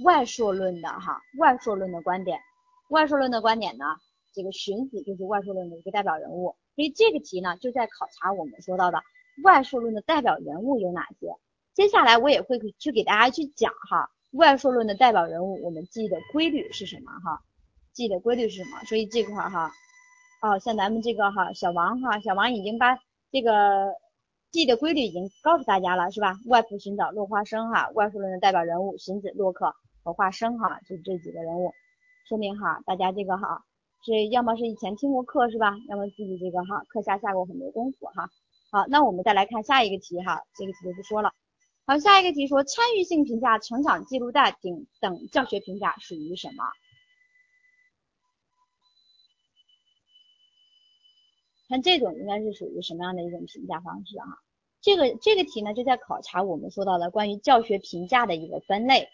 外铄论的哈，外铄论的观点。外铄论的观点呢？这个荀子就是外铄论的一个代表人物，所以这个题呢就在考察我们说到的外铄论的代表人物有哪些。接下来我也会去给大家去讲哈，外铄论的代表人物，我们记的规律是什么哈？记的规律是什么？所以这块哈，哦，像咱们这个哈小王哈，小王已经把这个记的规律已经告诉大家了是吧？外部寻找落花生哈，外铄论的代表人物荀子、洛克和华生哈，就这几个人物，说明哈大家这个哈。是要么是以前听过课是吧？要么自己这个哈课下下过很多功夫哈。好，那我们再来看下一个题哈，这个题就不说了。好，下一个题说参与性评价、成长记录带等等教学评价属于什么？看这种应该是属于什么样的一种评价方式啊？这个这个题呢就在考察我们说到的关于教学评价的一个分类。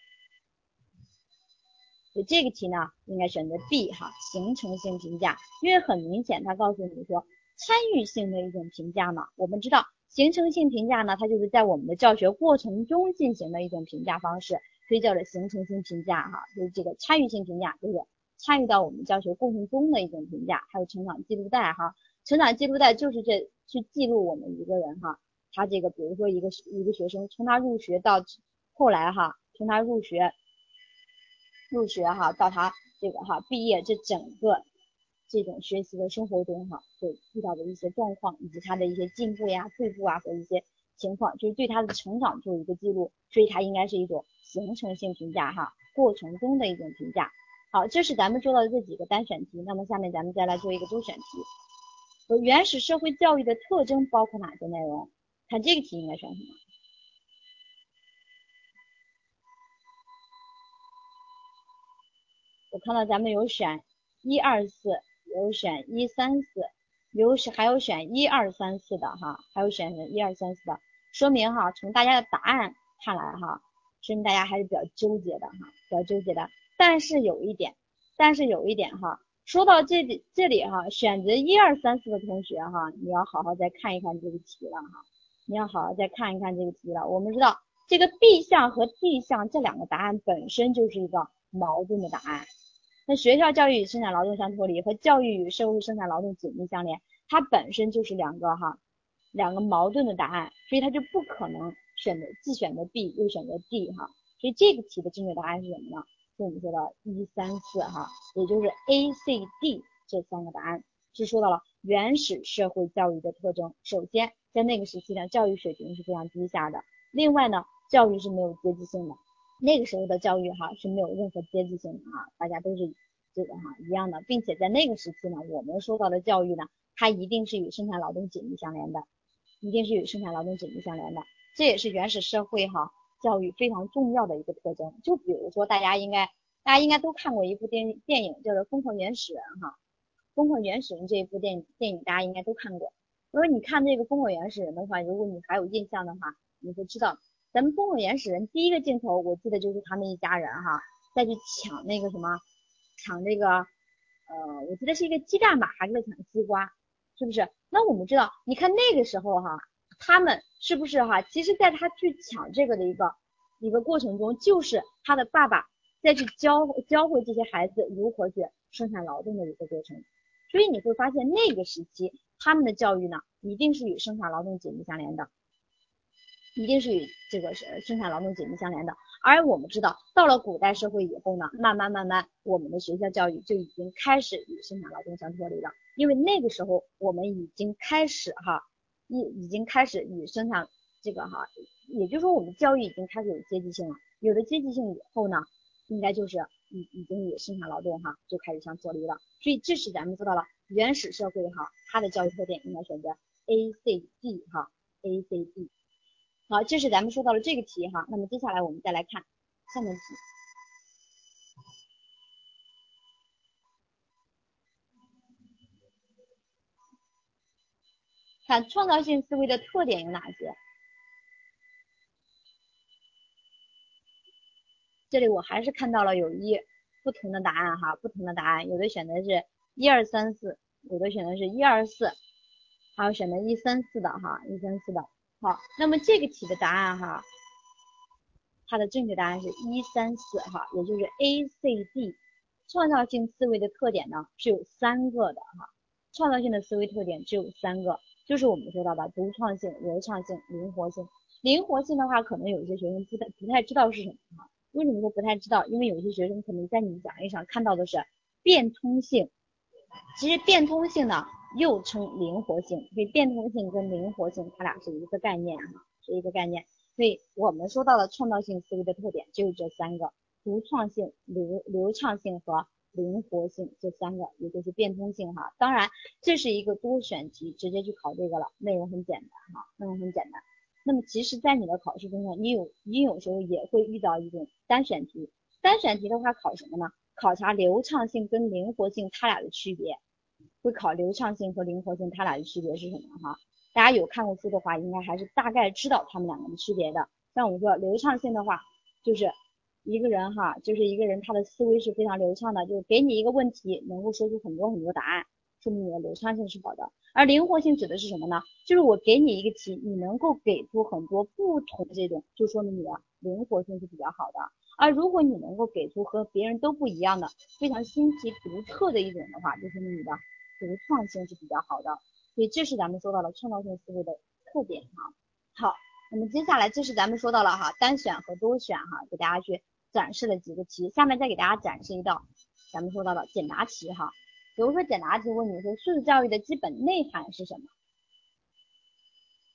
所以这个题呢，应该选择 B 哈，形成性评价，因为很明显，它告诉你说参与性的一种评价嘛。我们知道形成性评价呢，它就是在我们的教学过程中进行的一种评价方式，所以叫做形成性评价哈。就是这个参与性评价，就是参与到我们教学过程中的一种评价。还有成长记录带哈，成长记录带就是这去记录我们一个人哈，他这个比如说一个一个学生从他入学到后来哈，从他入学。入学哈，到他这个哈毕业这整个这种学习的生活中哈，就遇到的一些状况，以及他的一些进步呀、退步啊和一些情况，就是对他的成长做一个记录，所以它应该是一种形成性评价哈，过程中的一种评价。好，这是咱们做到的这几个单选题，那么下面咱们再来做一个多选题。原始社会教育的特征包括哪些内容？看这个题应该选什么？我看到咱们有选一二四，有选一三四，有选还有选一二三四的哈，还有选一二三四的，说明哈，从大家的答案看来哈，说明大家还是比较纠结的哈，比较纠结的。但是有一点，但是有一点哈，说到这里这里哈，选择一二三四的同学哈，你要好好再看一看这个题了哈，你要好好再看一看这个题了。我们知道这个 B 项和 D 项这两个答案本身就是一个矛盾的答案。那学校教育与生产劳动相脱离，和教育与社会生产劳动紧密相连，它本身就是两个哈，两个矛盾的答案，所以它就不可能选择既选择 B 又选择 D 哈，所以这个题的正确答案是什么呢？是我们说的一三四哈，也就是 A、C、D 这三个答案，是说到了原始社会教育的特征。首先，在那个时期呢，教育水平是非常低下的，另外呢，教育是没有阶级性的。那个时候的教育哈是没有任何阶级性的哈，大家都是这个哈一样的，并且在那个时期呢，我们受到的教育呢，它一定是与生产劳动紧密相连的，一定是与生产劳动紧密相连的，这也是原始社会哈教育非常重要的一个特征。就比如说大家应该大家应该都看过一部电电影叫做《疯狂原始人》哈，《疯狂原始人》这一部电电影大家应该都看过。如果你看这个《疯狂原始人》的话，如果你还有印象的话，你会知道。咱们《疯狂原始人》第一个镜头，我记得就是他们一家人哈，再去抢那个什么，抢这个，呃，我记得是一个鸡蛋吧，还是抢西瓜，是不是？那我们知道，你看那个时候哈，他们是不是哈？其实，在他去抢这个的一个一个过程中，就是他的爸爸再去教教会这些孩子如何去生产劳动的一个过程。所以你会发现，那个时期他们的教育呢，一定是与生产劳动紧密相连的。一定是与这个是生产劳动紧密相连的。而我们知道，到了古代社会以后呢，慢慢慢慢，我们的学校教育就已经开始与生产劳动相脱离了，因为那个时候我们已经开始哈，已已经开始与生产这个哈，也就是说我们教育已经开始有阶级性了，有了阶级性以后呢，应该就是已已经与生产劳动哈就开始相脱离了。所以这是咱们说到了原始社会哈，它的教育特点应该选择 A C D 哈，A C D。好，这是咱们说到了这个题哈，那么接下来我们再来看下面题，看创造性思维的特点有哪些？这里我还是看到了有一不同的答案哈，不同的答案，有的选的是一二三四，有的选的是一二四，还有选的一三四的哈，一三四的。好，那么这个题的答案哈，它的正确答案是一三四哈，也就是 A C D。创造性思维的特点呢是有三个的哈，创造性的思维特点只有三个，就是我们说到的独创性、流畅性、灵活性。灵活性的话，可能有些学生不太不太知道是什么哈。为什么说不太知道？因为有些学生可能在你讲义上看到的是变通性，其实变通性呢。又称灵活性，所以变通性跟灵活性它俩是一个概念哈，是一个概念。所以我们说到了创造性思维的特点就是这三个：独创性、流流畅性和灵活性这三个，也就是变通性哈。当然这是一个多选题，直接去考这个了，内容很简单哈，内容很简单。那么其实，在你的考试中呢，你有你有时候也会遇到一种单选题，单选题的话考什么呢？考察流畅性跟灵活性它俩的区别。会考流畅性和灵活性，它俩的区别是什么哈？大家有看过书的话，应该还是大概知道它们两个的区别的。像我们说流畅性的话，就是一个人哈，就是一个人他的思维是非常流畅的，就是给你一个问题，能够说出很多很多答案，说明你的流畅性是好的。而灵活性指的是什么呢？就是我给你一个题，你能够给出很多不同的这种，就说明你的灵活性是比较好的。而如果你能够给出和别人都不一样的、非常新奇独特的一种的话，就说明你的。独创性是比较好的，所以这是咱们说到了创造性思维的特点哈。好，那么接下来这是咱们说到了哈单选和多选哈，给大家去展示了几个题，下面再给大家展示一道咱们说到的简答题哈。比如说简答题问你说素质教育的基本内涵是什么？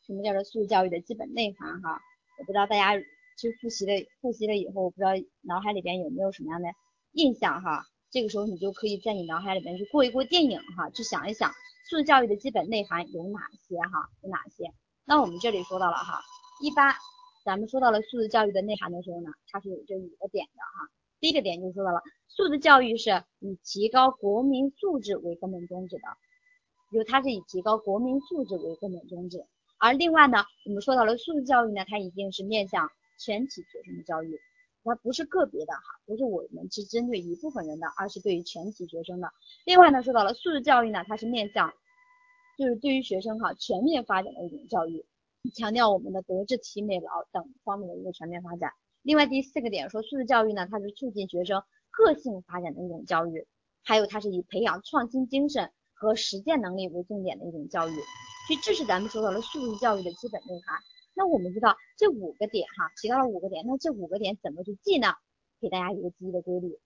什么叫做素质教育的基本内涵哈？我不知道大家去复习了复习了以后，我不知道脑海里边有没有什么样的印象哈？这个时候你就可以在你脑海里面去过一过电影哈，去想一想素质教育的基本内涵有哪些哈，有哪些？那我们这里说到了哈，一般咱们说到了素质教育的内涵的时候呢，它是有这五个点的哈。第一个点就说到了素质教育是以提高国民素质为根本宗旨的，就它是以提高国民素质为根本宗旨。而另外呢，我们说到了素质教育呢，它一定是面向全体学生的教育。它不是个别的哈，不是我们是针对一部分人的，而是对于全体学生的。另外呢，说到了素质教育呢，它是面向，就是对于学生哈全面发展的一种教育，强调我们的德智体美劳等方面的一个全面发展。另外第四个点说素质教育呢，它是促进学生个性发展的一种教育，还有它是以培养创新精神和实践能力为重点的一种教育。所以这是咱们说到了素质教育的基本内涵。那我们知道这五个点哈，提到了五个点，那这五个点怎么去记呢？给大家一个记忆的规律，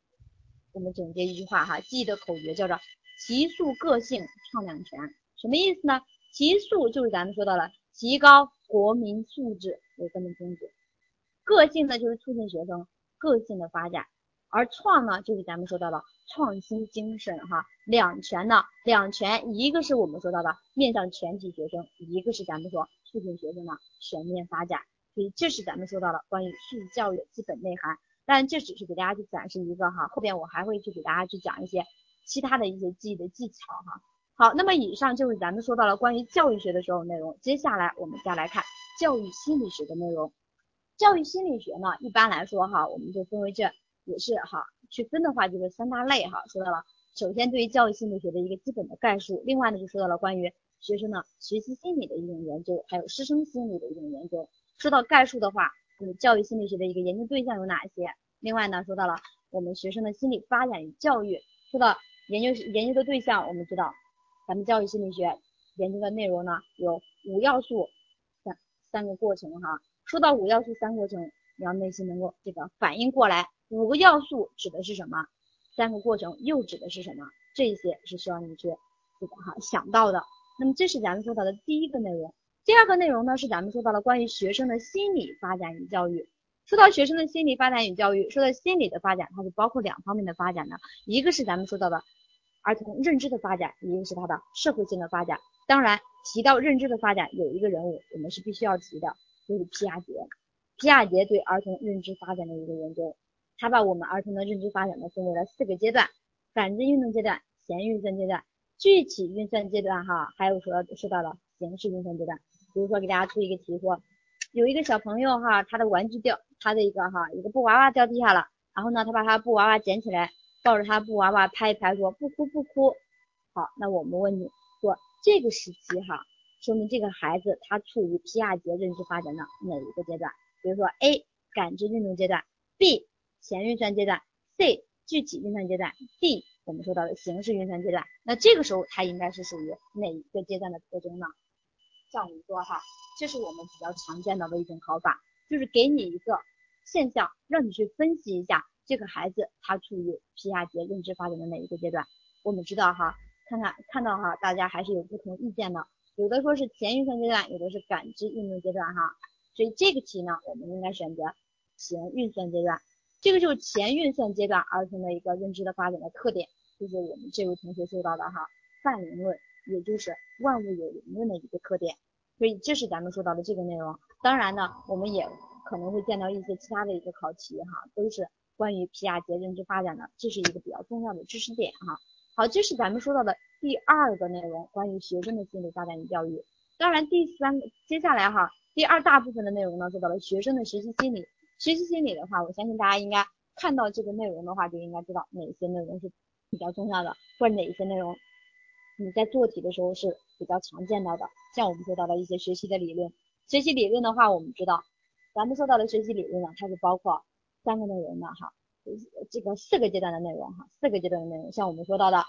我们总结一句话哈，记忆的口诀叫做提速个性创两全，什么意思呢？提速就是咱们说到了提高国民素质为根本宗旨，个性呢就是促进学生个性的发展，而创呢就是咱们说到的创新精神哈，两全呢两全，一个是我们说到的面向全体学生，一个是咱们说。促进学生的全面发展，所以这是咱们说到了关于素质教育的基本内涵。但这只是给大家去展示一个哈，后边我还会去给大家去讲一些其他的一些记忆的技巧哈。好，那么以上就是咱们说到了关于教育学的所有内容。接下来我们再来看教育心理学的内容。教育心理学呢，一般来说哈，我们就分为这也是哈，去分的话就是三大类哈。说到了，首先对于教育心理学的一个基本的概述，另外呢就说到了关于。学生的，学习心理的一种研究，还有师生心理的一种研究。说到概述的话，就是，教育心理学的一个研究对象有哪些？另外呢，说到了我们学生的心理发展与教育。说到研究研究的对象，我们知道，咱们教育心理学研究的内容呢有五要素三三个过程哈，说到五要素三过程，你要内心能够这个反应过来，五个要素指的是什么？三个过程又指的是什么？这些是需要你去这个哈想到的。那么这是咱们说到的第一个内容。第二个内容呢是咱们说到了关于学生的心理发展与教育。说到学生的心理发展与教育，说到心理的发展，它是包括两方面的发展的，一个是咱们说到的儿童认知的发展，一个是他的社会性的发展。当然提到认知的发展，有一个人物我们是必须要提的，就是皮亚杰。皮亚杰对儿童认知发展的一个研究，他把我们儿童的认知发展呢分为了四个阶段：感知运动阶段、前运算阶段、具体运算阶段，哈，还有说说到了形式运算阶段。比如说给大家出一个题，说有一个小朋友哈，他的玩具掉。他的一个哈一个布娃娃掉地下了，然后呢，他把他布娃娃捡起来，抱着他布娃娃拍一拍，说不哭不哭。好，那我们问你说这个时期哈，说明这个孩子他处于皮亚杰认知发展的哪一个阶段？比如说 A 感知运动阶段，B 前运算阶段，C 具体运算阶段，D 我们说到的形式运算阶段。那这个时候他应该是属于哪一个阶段的特征呢？像我们说哈，这是我们比较常见到的一种考法。就是给你一个现象，让你去分析一下这个孩子他处于皮亚杰认知发展的哪一个阶段。我们知道哈，看看看到哈，大家还是有不同意见的，有的说是前运算阶段，有的是感知运动阶段哈。所以这个题呢，我们应该选择前运算阶段。这个就是前运算阶段儿童的一个认知的发展的特点，就是我们这位同学说到的哈，泛灵论，也就是万物有灵论的一个特点。所以这是咱们说到的这个内容。当然呢，我们也可能会见到一些其他的一个考题哈，都是关于皮亚杰认知发展的，这是一个比较重要的知识点哈。好，这是咱们说到的第二个内容，关于学生的心理发展与教育。当然，第三个接下来哈，第二大部分的内容呢，说到了学生的学习心理。学习心理的话，我相信大家应该看到这个内容的话，就应该知道哪些内容是比较重要的，或者哪一些内容你在做题的时候是比较常见到的。像我们说到的一些学习的理论。学习理论的话，我们知道，咱们说到的学习理论呢，它是包括三个内容的哈，这个四个阶段的内容哈，四个阶段的内容，像我们说到的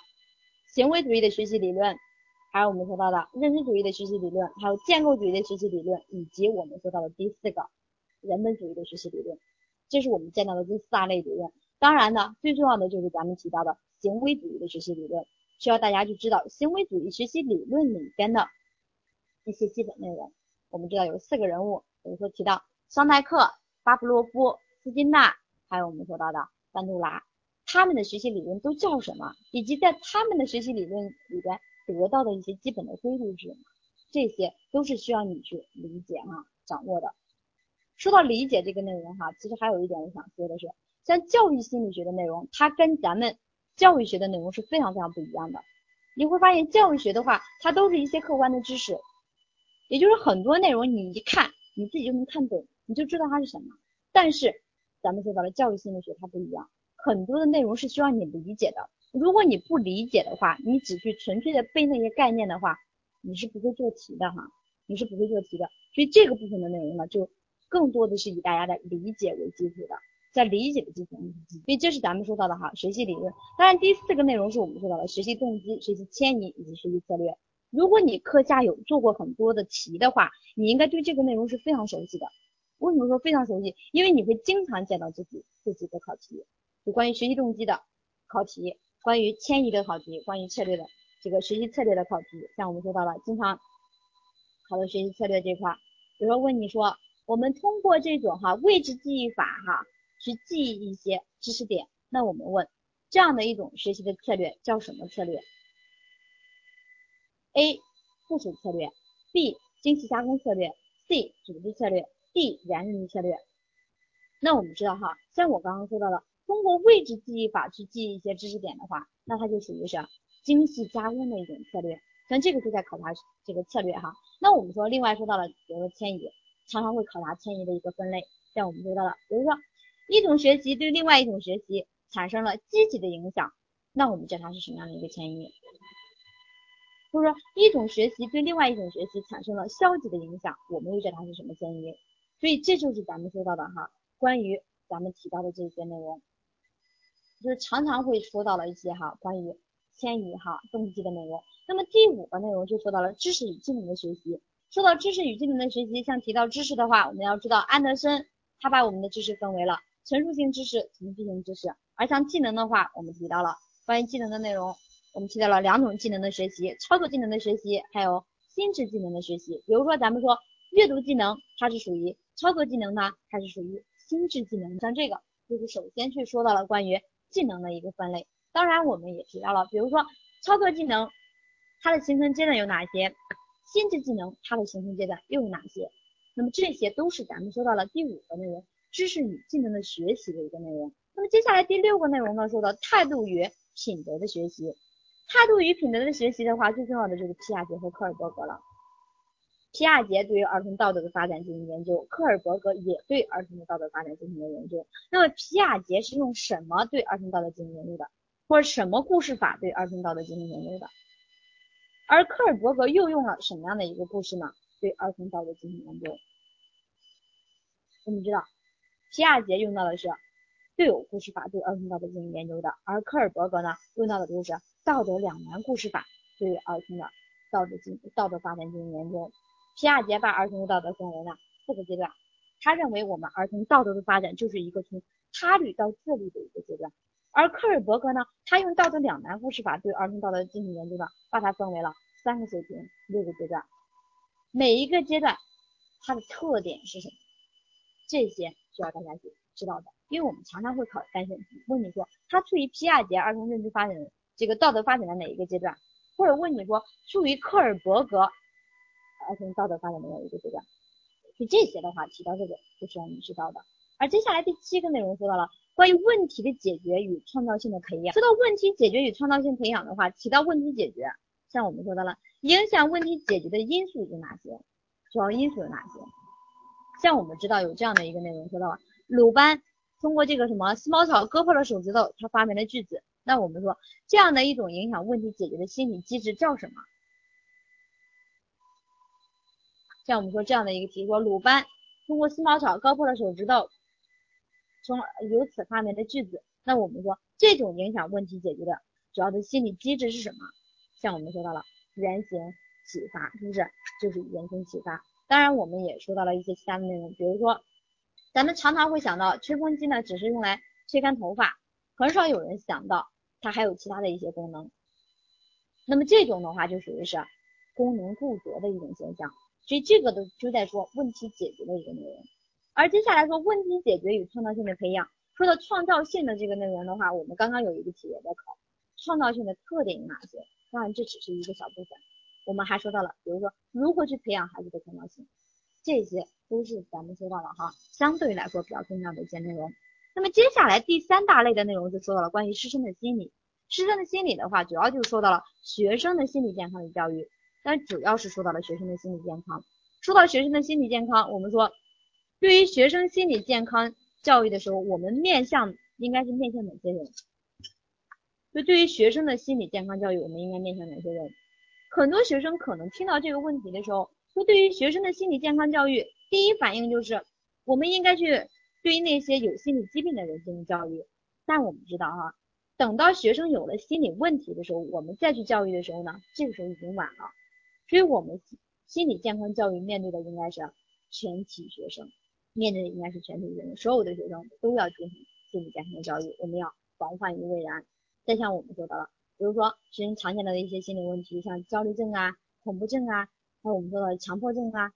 行为主义的学习理论，还有我们说到的认知主义的学习理论，还有建构主义的学习理论，以及我们说到的第四个人本主义的学习理论，这是我们见到的这四大类理论。当然呢，最重要的就是咱们提到的行为主义的学习理论，需要大家去知道行为主义学习理论里边的一些基本内容。我们知道有四个人物，比如说提到桑代克、巴甫洛夫、斯金纳，还有我们说到的班杜拉，他们的学习理论都叫什么？以及在他们的学习理论里边得到的一些基本的规律是什么？这些都是需要你去理解哈、掌握的。说到理解这个内容哈，其实还有一点我想说的是，像教育心理学的内容，它跟咱们教育学的内容是非常非常不一样的。你会发现教育学的话，它都是一些客观的知识。也就是很多内容你一看你自己就能看懂，你就知道它是什么。但是咱们说到了教育心理学它不一样，很多的内容是需要你理解的。如果你不理解的话，你只去纯粹的背那些概念的话，你是不会做题的哈，你是不会做题的。所以这个部分的内容呢，就更多的是以大家的理解为基础的，在理解的基础上。所以这是咱们说到的哈，学习理论。当然第四个内容是我们说到的学习动机、学习迁移以及学习策略。如果你课下有做过很多的题的话，你应该对这个内容是非常熟悉的。为什么说非常熟悉？因为你会经常见到这几这几个考题，就关于学习动机的考题，关于迁移的考题，关于策略的这个学习策略的考题。像我们说到了，经常考的学习策略这块，比如说问你说，我们通过这种哈位置记忆法哈去记忆一些知识点，那我们问这样的一种学习的策略叫什么策略？A 部署策略，B 精细加工策略，C 组织策略，D 原认知策略。那我们知道哈，像我刚刚说到的，通过位置记忆法去记忆一些知识点的话，那它就属于是精细加工的一种策略。像这个就在考察这个策略哈。那我们说另外说到了，比如说迁移，常常会考察迁移的一个分类。像我们说到了，比如说一种学习对另外一种学习产生了积极的影响，那我们叫它是什么样的一个迁移？就是说一种学习对另外一种学习产生了消极的影响，我们又叫它是什么迁移？所以这就是咱们说到的哈，关于咱们提到的这些内容，就是常常会说到了一些哈关于迁移哈动机的内容。那么第五个内容就说到了知识与技能的学习，说到知识与技能的学习，像提到知识的话，我们要知道安德森他把我们的知识分为了陈述性知识、程序性知识。而像技能的话，我们提到了关于技能的内容，我们提到了两种技能的学习：操作技能的学习，还有心智技能的学习。比如说咱们说阅读技能，它是属于操作技能呢，还是属于心智技能？像这个就是首先去说到了关于技能的一个分类。当然我们也提到了，比如说操作技能，它的形成阶段有哪些？心智技能它的形成阶段又有哪些？那么这些都是咱们说到了第五个内容，知识与技能的学习的一个内容。那么接下来第六个内容呢，说到态度与品德的学习。态度与品德的学习的话，最重要的就是皮亚杰和科尔伯格了。皮亚杰对于儿童道德的发展进行研究，科尔伯格也对儿童的道德发展进行了研究。那么皮亚杰是用什么对儿童道德进行研究的？或者什么故事法对儿童道德进行研究的？而科尔伯格又用了什么样的一个故事呢？对儿童道德进行研究。我们知道，皮亚杰用到的是对偶故事法对儿童道德进行研究的，而科尔伯格呢用到的就是道德两难故事法对儿童的道德进道德发展进行研究。皮亚杰把儿童的道德分为了四个阶段，他认为我们儿童道德的发展就是一个从他律到自律的一个阶段。而科尔伯格呢，他用道德两难故事法对儿童道德进行研究的，把它分为了三个水平、六个阶段，每一个阶段它的特点是什么？这些需要大家去知道的，因为我们常常会考单选题，问你说它处于皮亚杰儿童认知发展这个道德发展的哪一个阶段，或者问你说处于科尔伯格儿童道德发展的哪一个阶段，就这些的话提到这个就需要你知道的。而接下来第七个内容说到了。关于问题的解决与创造性的培养，说到问题解决与创造性培养的话，提到问题解决，像我们说到了影响问题解决的因素有哪些？主要因素有哪些？像我们知道有这样的一个内容，说到了鲁班通过这个什么丝毛草割破了手指头，他发明了锯子。那我们说这样的一种影响问题解决的心理机制叫什么？像我们说这样的一个题，说鲁班通过丝毛草割破了手指头。从由此发明的句子，那我们说这种影响问题解决的主要的心理机制是什么？像我们说到了原型启发，是不是？就是原型启发。当然，我们也说到了一些其他的内容，比如说咱们常常会想到吹风机呢，只是用来吹干头发，很少有人想到它还有其他的一些功能。那么这种的话就属于是功能固着的一种现象，所以这个都就在说问题解决的一个内容。而接下来说问题解决与创造性的培养，说到创造性的这个内容的话，我们刚刚有一个题也在考，创造性的特点有哪些？当然这只是一个小部分，我们还说到了，比如说如何去培养孩子的创造性，这些都是咱们说到了哈，相对来说比较重要的一些内容。那么接下来第三大类的内容就说到了关于师生的心理，师生的心理的话，主要就是说到了学生的心理健康与教育，但主要是说到了学生的心理健康。说到学生的心理健康，我们说。对于学生心理健康教育的时候，我们面向应该是面向哪些人？就对于学生的心理健康教育，我们应该面向哪些人？很多学生可能听到这个问题的时候，说对于学生的心理健康教育，第一反应就是我们应该去对于那些有心理疾病的人进行教育。但我们知道哈，等到学生有了心理问题的时候，我们再去教育的时候呢，这个时候已经晚了。所以我们心理健康教育面对的应该是全体学生。面对的应该是全体学生，所有的学生都要进行心理健康教育，我们要防患于未然。再像我们说的了，比如说学生常见到的一些心理问题，像焦虑症啊、恐怖症啊，还有我们说的强迫症啊，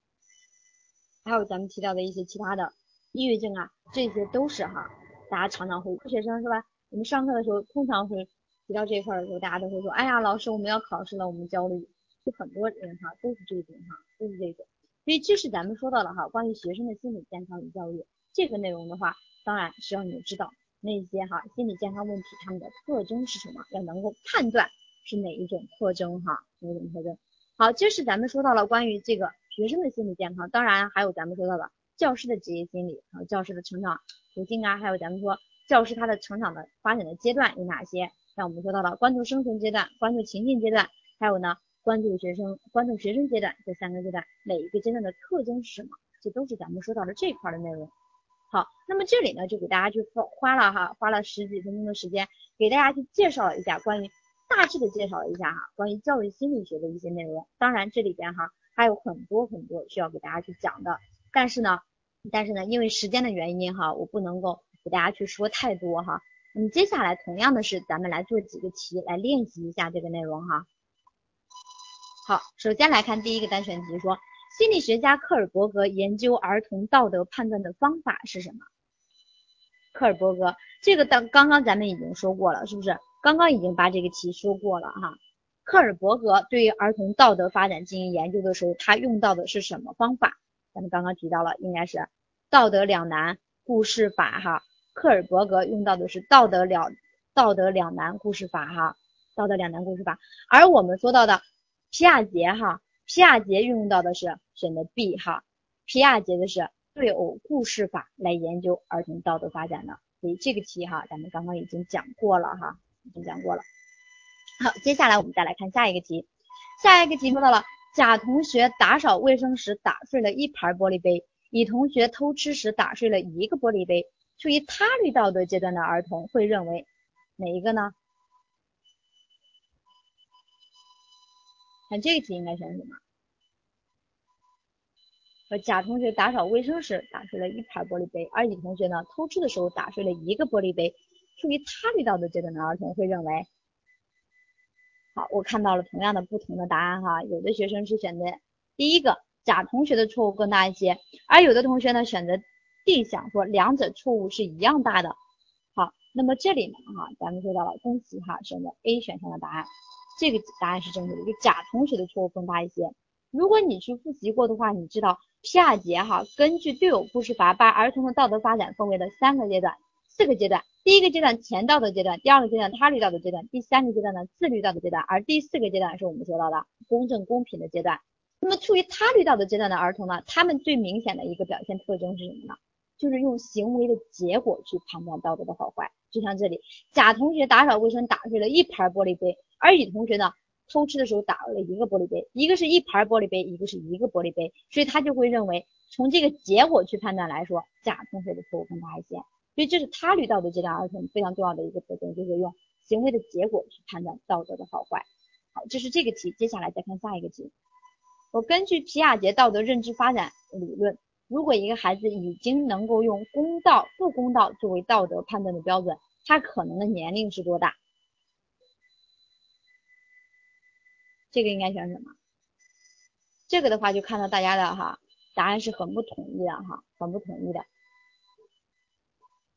还有咱们提到的一些其他的抑郁症啊，这些都是哈，大家常常会学生是吧？我们上课的时候通常会提到这一块的时候，大家都会说，哎呀，老师我们要考试了，我们焦虑。就很多人哈都是这种哈，都是这种。所以这是咱们说到的哈，关于学生的心理健康与教育这个内容的话，当然需要你们知道那些哈心理健康问题他们的特征是什么，要能够判断是哪一种特征哈，哪一种特征。好，这是咱们说到了关于这个学生的心理健康，当然还有咱们说到的教师的职业心理，还有教师的成长途径啊，还有咱们说教师他的成长的发展的阶段有哪些？像我们说到了关注生存阶段、关注情境阶段，还有呢？关注学生，关注学生阶段这三个阶段，每一个阶段的特征是什么？这都是咱们说到的这块的内容。好，那么这里呢，就给大家去花了哈，花了十几分钟的时间，给大家去介绍了一下关于大致的介绍了一下哈，关于教育心理学的一些内容。当然这里边哈，还有很多很多需要给大家去讲的。但是呢，但是呢，因为时间的原因哈，我不能够给大家去说太多哈。那么接下来同样的是，咱们来做几个题来练习一下这个内容哈。好，首先来看第一个单选题，说心理学家克尔伯格研究儿童道德判断的方法是什么？克尔伯格这个当刚刚咱们已经说过了，是不是？刚刚已经把这个题说过了哈。克尔伯格对于儿童道德发展进行研究的时候，他用到的是什么方法？咱们刚刚提到了，应该是道德两难故事法哈。克尔伯格用到的是道德两道德两难故事法哈，道德两难故事法。而我们说到的皮亚杰哈，皮亚杰运用到的是选择 B 哈，皮亚杰的是。对偶故事法来研究儿童道德发展的，所以这个题哈，咱们刚刚已经讲过了哈，已经讲过了。好，接下来我们再来看下一个题，下一个题说到了甲同学打扫卫生时打碎了一盘玻璃杯，乙同学偷吃时打碎了一个玻璃杯，处于他律道德阶段的儿童会认为哪一个呢？看这个题应该选什么？和甲同学打扫卫生时打碎了一盘玻璃杯，而乙同学呢偷吃的时候打碎了一个玻璃杯，处于他律道德阶段的儿童会认为，好，我看到了同样的不同的答案哈，有的学生是选择第一个甲同学的错误更大一些，而有的同学呢选择 D 想说两者错误是一样大的。好，那么这里呢哈，咱们说到了恭喜哈，选择 A 选项的答案，这个答案是正确的，就甲同学的错误更大一些。如果你去复习过的话，你知道皮亚杰哈根据对偶故事法把儿童的道德发展分为了三个阶段、四个阶段。第一个阶段前道德阶段，第二个阶段他律道德阶段，第三个阶段呢自律道德阶段，而第四个阶段是我们说到的公正公平的阶段。那么处于他律道德阶段的儿童呢，他们最明显的一个表现特征是什么呢？就是用行为的结果去判断道德的好坏。就像这里，甲同学打扫卫生打碎了一盘玻璃杯，而乙同学呢？偷吃的时候打了一个玻璃杯，一个是一盘玻璃杯，一个是一个玻璃杯，所以他就会认为从这个结果去判断来说，甲同学的错误更大一些。所以这是他律道德阶段儿童非常重要的一个特征，就是用行为的结果去判断道德的好坏。好，这是这个题，接下来再看下一个题。我根据皮亚杰道德认知发展理论，如果一个孩子已经能够用公道、不公道作为道德判断的标准，他可能的年龄是多大？这个应该选什么？这个的话就看到大家的哈答案是很不统一的哈，很不统一的。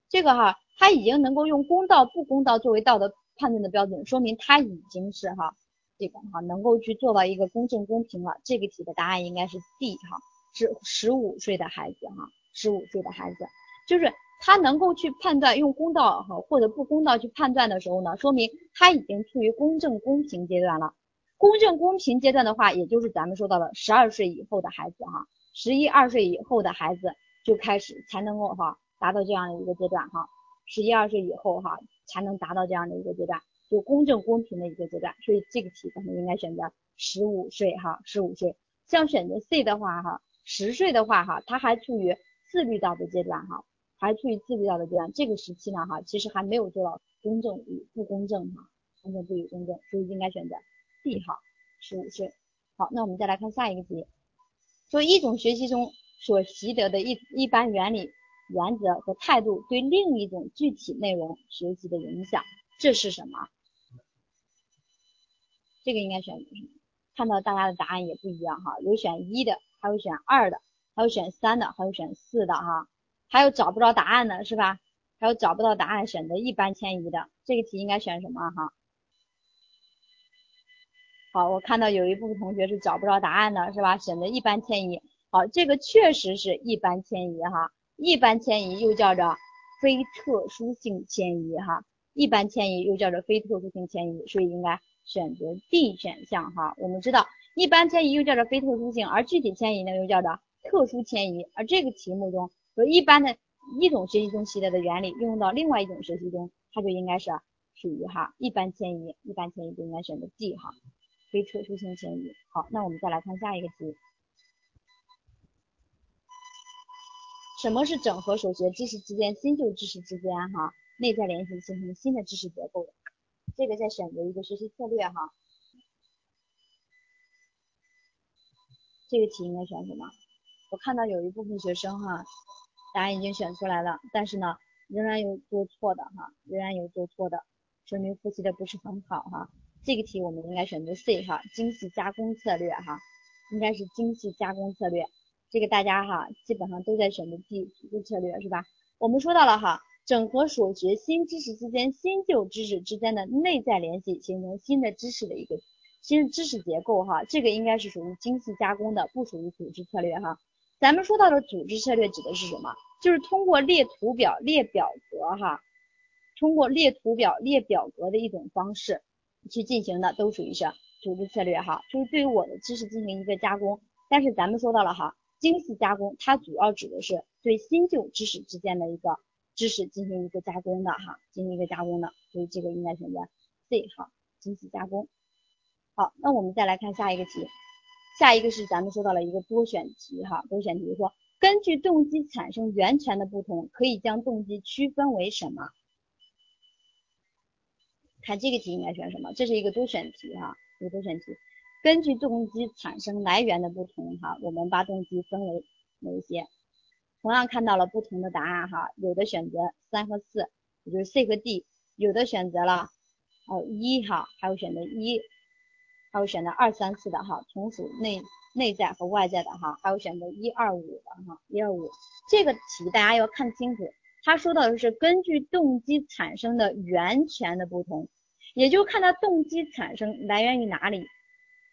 这个哈他已经能够用公道不公道作为道德判断的标准，说明他已经是哈这个哈能够去做到一个公正公平了。这个题的答案应该是 D 哈，是十五岁的孩子哈，十五岁的孩子就是他能够去判断用公道哈或者不公道去判断的时候呢，说明他已经处于公正公平阶段了。公正公平阶段的话，也就是咱们说到的十二岁以后的孩子哈，十一二岁以后的孩子就开始才能够哈达到这样的一个阶段哈，十一二岁以后哈才能达到这样的一个阶段，就公正公平的一个阶段。所以这个题咱们应该选择十五岁哈，十五岁。像选择 C 的话哈，十岁的话哈，他还处于自律道德阶段哈，还处于自律道德阶段。这个时期呢哈，其实还没有做到公正与不公正哈，公正不与公正，所以应该选择。D 哈，十五岁。好，那我们再来看下一个题，说一种学习中所习得的一一般原理、原则和态度对另一种具体内容学习的影响，这是什么？这个应该选？看到大家的答案也不一样哈，有选一的，还有选二的，还有选三的，还有选四的哈，还有找不着答案的是吧？还有找不到答案选择一般迁移的，这个题应该选什么哈？好，我看到有一部分同学是找不着答案的，是吧？选择一般迁移。好，这个确实是一般迁移哈，一般迁移又叫做非特殊性迁移哈，一般迁移又叫做非特殊性迁移，所以应该选择 D 选项哈。我们知道一般迁移又叫做非特殊性，而具体迁移呢又叫做特殊迁移，而这个题目中和一般的一种学习中习得的原理应用到另外一种学习中，它就应该是属于哈一般迁移，一般迁移就应该选择 D 哈。非特殊性迁移。好，那我们再来看下一个题。什么是整合所学知识之间、新旧知识之间哈内在联系形成新的知识结构的？这个再选择一个学习策略哈。这个题应该选什么？我看到有一部分学生哈，答案已经选出来了，但是呢，仍然有做错的哈，仍然有做错的，说明复习的不是很好哈。这个题我们应该选择 C 哈，精细加工策略哈，应该是精细加工策略。这个大家哈，基本上都在选择 D 组织策略是吧？我们说到了哈，整合所学新知识之间新旧知识之间的内在联系，形成新的知识的一个新知识结构哈，这个应该是属于精细加工的，不属于组织策略哈。咱们说到的组织策略指的是什么？就是通过列图表、列表格哈，通过列图表、列表格的一种方式去进行的，都属于是组织策略哈，就是对于我的知识进行一个加工。但是咱们说到了哈。精细加工，它主要指的是对新旧知识之间的一个知识进行一个加工的哈，进行一个加工的，所以这个应该选择 C 哈，精细加工。好，那我们再来看下一个题，下一个是咱们说到了一个多选题哈，多选题说根据动机产生源泉的不同，可以将动机区分为什么？看这个题应该选什么？这是一个多选题哈，一个多选题。根据动机产生来源的不同，哈，我们把动机分为哪一些？同样看到了不同的答案，哈，有的选择三和四，也就是 C 和 D，有的选择了哦一，哈，还有选择一，还有选择二三四的，哈，从属内内在和外在的，哈，还有选择一二五的，哈，一二五。这个题大家要看清楚，他说到的是根据动机产生的源泉的不同，也就看它动机产生来源于哪里。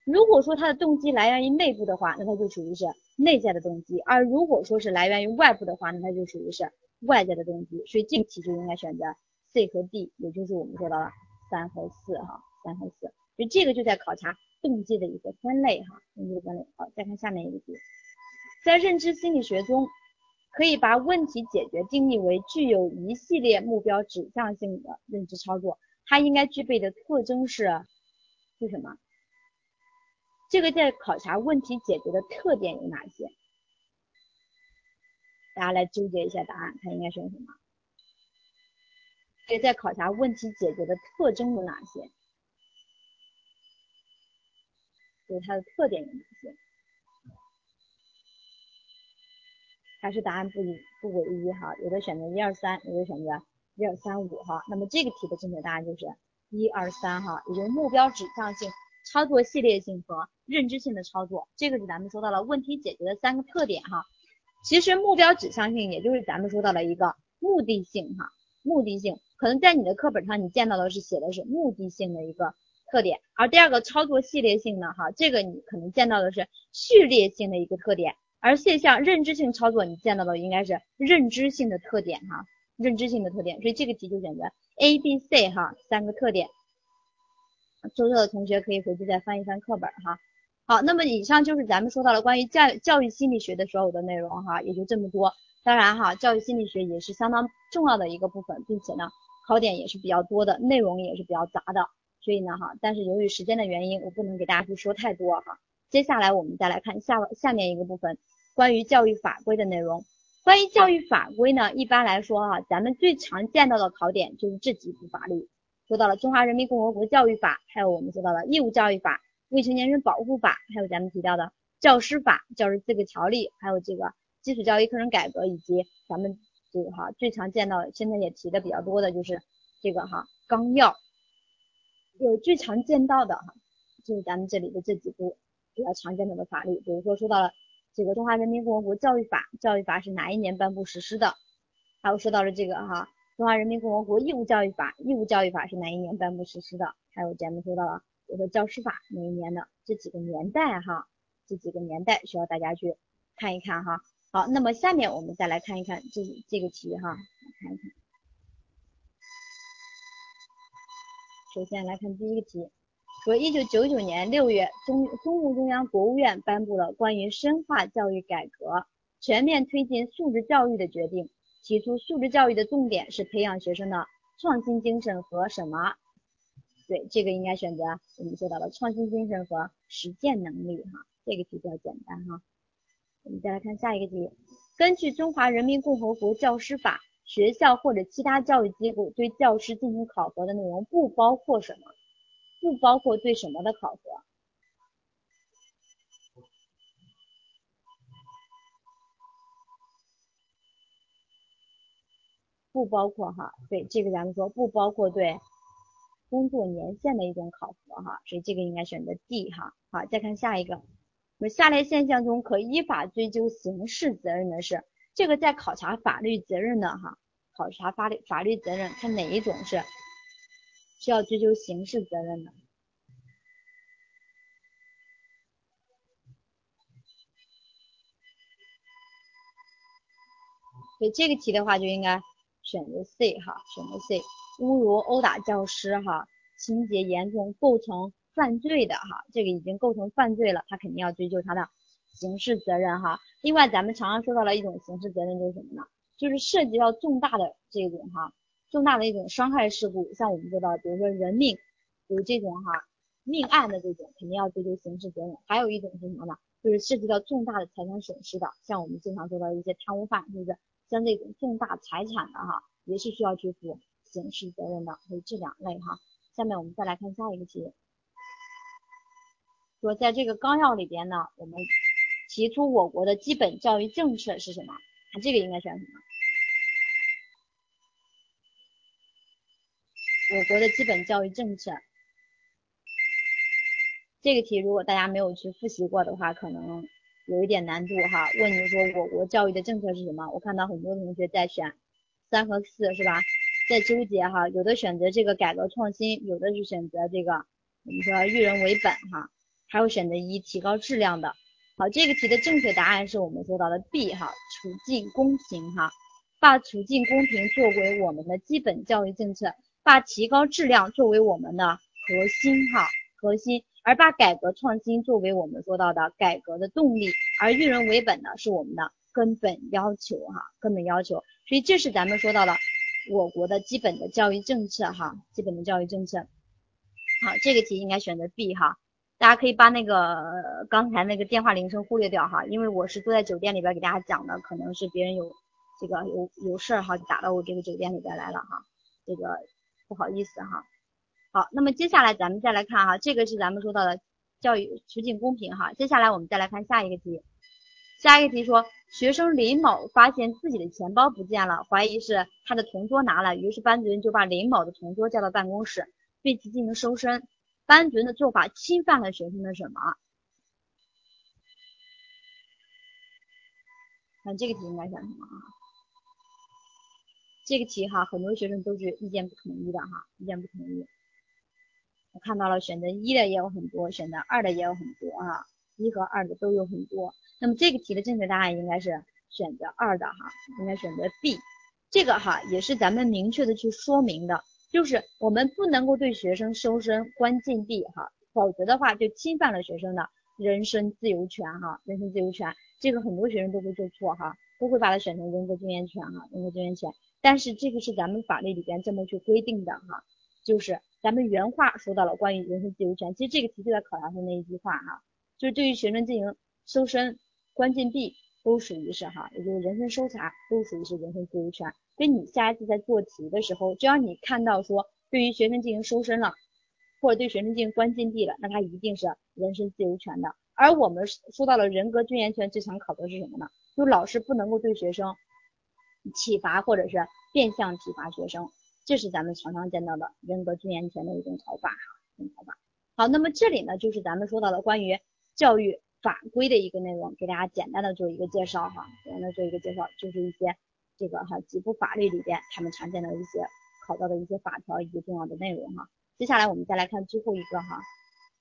如果说它的动机来源于内部的话，那它就属于是内在的动机；而如果说是来源于外部的话，那它就属于是外在的动机。所以这个题就应该选择 C 和 D，也就是我们说到的三和四哈，三和四。所以这个就在考察动机的一个分类哈，动机的分类。好，再看下面一个题，在认知心理学中，可以把问题解决定义为具有一系列目标指向性的认知操作，它应该具备的特征是是什么？这个在考察问题解决的特点有哪些？大家来纠结一下答案，它应该选什么？这个在考察问题解决的特征有哪些？就是它的特点有哪些？还是答案不一不唯一哈？有的选择一二三，有的选择一二三五哈。那么这个题的正确答案就是一二三哈，也就是目标指向性。操作系列性和认知性的操作，这个是咱们说到了问题解决的三个特点哈。其实目标指向性，也就是咱们说到了一个目的性哈，目的性可能在你的课本上你见到的是写的是目的性的一个特点，而第二个操作系列性呢哈，这个你可能见到的是序列性的一个特点，而现象认知性操作你见到的应该是认知性的特点哈，认知性的特点，所以这个题就选择 A、B、C 哈三个特点。做错的同学可以回去再翻一翻课本哈。好，那么以上就是咱们说到了关于教教育心理学的所有的内容哈，也就这么多。当然哈，教育心理学也是相当重要的一个部分，并且呢，考点也是比较多的，内容也是比较杂的。所以呢哈，但是由于时间的原因，我不能给大家去说太多哈。接下来我们再来看下下面一个部分，关于教育法规的内容。关于教育法规呢，一般来说哈，咱们最常见到的考点就是这几部法律。说到了《中华人民共和国教育法》，还有我们说到的《义务教育法》《未成年人保护法》，还有咱们提到的《教师法》《教师资格条例》，还有这个基础教育课程改革，以及咱们这个哈最常见到，现在也提的比较多的就是这个哈纲要。有最常见到的哈，就是咱们这里的这几部比较常见的法律，比如说说到了这个《中华人民共和国教育法》，教育法是哪一年颁布实施的？还有说到了这个哈。中华人民共和国义务教育法，义务教育法是哪一年颁布实施的？还有咱们说到了，比如说教师法哪一年的？这几个年代哈，这几个年代需要大家去看一看哈。好，那么下面我们再来看一看这这个题哈，看一看。首先来看第一个题，说一九九九年六月，中中共中央、国务院颁布了关于深化教育改革、全面推进素质教育的决定。提出素质教育的重点是培养学生的创新精神和什么？对，这个应该选择我们说到的创新精神和实践能力哈。这个题比较简单哈。我们再来看下一个题，根据《中华人民共和国教师法》，学校或者其他教育机构对教师进行考核的内容不包括什么？不包括对什么的考核？不包括哈，对这个咱们说不包括对工作年限的一种考核哈，所以这个应该选择 D 哈。好，再看下一个，那么下列现象中可依法追究刑事责任的是，这个在考察法律责任的哈，考察法律法律责任，看哪一种是需要追究刑事责任的。所以这个题的话就应该选择 C 哈，选择 C，侮辱、殴打教师哈，情节严重，构成犯罪的哈，这个已经构成犯罪了，他肯定要追究他的刑事责任哈。另外，咱们常常说到了一种刑事责任就是什么呢？就是涉及到重大的这种哈，重大的一种伤害事故，像我们说到，比如说人命，有这种哈命案的这种，肯定要追究刑事责任。还有一种是什么呢？就是涉及到重大的财产损失的，像我们经常说到一些贪污犯，是不是？像这种重大财产的哈，也是需要去负刑事责任的，所以这两类哈。下面我们再来看下一个题，说在这个纲要里边呢，我们提出我国的基本教育政策是什么？看这个应该选什么？我国的基本教育政策，这个题如果大家没有去复习过的话，可能。有一点难度哈，问你说我国教育的政策是什么？我看到很多同学在选三和四是吧，在纠结哈，有的选择这个改革创新，有的是选择这个我们说育人为本哈，还有选择一提高质量的。好，这个题的正确答案是我们说到的 B 哈，促进公平哈，把促进公平作为我们的基本教育政策，把提高质量作为我们的核心哈，核心。而把改革创新作为我们说到的改革的动力，而育人为本呢是我们的根本要求哈，根本要求。所以这是咱们说到的我国的基本的教育政策哈，基本的教育政策。好，这个题应该选择 B 哈，大家可以把那个刚才那个电话铃声忽略掉哈，因为我是坐在酒店里边给大家讲的，可能是别人有这个有有事儿哈，打到我这个酒店里边来了哈，这个不好意思哈。好，那么接下来咱们再来看哈，这个是咱们说到的教育促进公平哈。接下来我们再来看下一个题，下一个题说，学生林某发现自己的钱包不见了，怀疑是他的同桌拿了，于是班主任就把林某的同桌叫到办公室，对其进行搜身。班主任的做法侵犯了学生的什么？看这个题应该选什么啊？这个题哈，很多学生都是意见不统一的哈，意见不统一。我看到了选择一的也有很多，选择二的也有很多啊，一和二的都有很多。那么这个题的正确答案应该是选择二的哈，应该选择 B。这个哈也是咱们明确的去说明的，就是我们不能够对学生搜身关禁闭哈，否则的话就侵犯了学生的人身自由权哈，人身自由权。这个很多学生都会做错哈，都会把它选成人格尊严权哈，人格尊严权。但是这个是咱们法律里边这么去规定的哈，就是。咱们原话说到了关于人身自由权，其实这个题就在考察他那一句话哈，就是对于学生进行搜身、关禁闭都属于是哈，也就是人身搜查都属于是人身自由权。所以你下一次在做题的时候，只要你看到说对于学生进行搜身了，或者对学生进行关禁闭了，那他一定是人身自由权的。而我们说到了人格尊严权，最常考的是什么呢？就老师不能够对学生体罚或者是变相体罚学生。这是咱们常常见到的人格尊严权的一种考法哈，一种考法。好，那么这里呢就是咱们说到的关于教育法规的一个内容，给大家简单的做一个介绍哈，简单的做一个介绍，就是一些这个哈几部法律里边他们常见的一些考到的一些法条以及重要的内容哈。接下来我们再来看最后一个哈，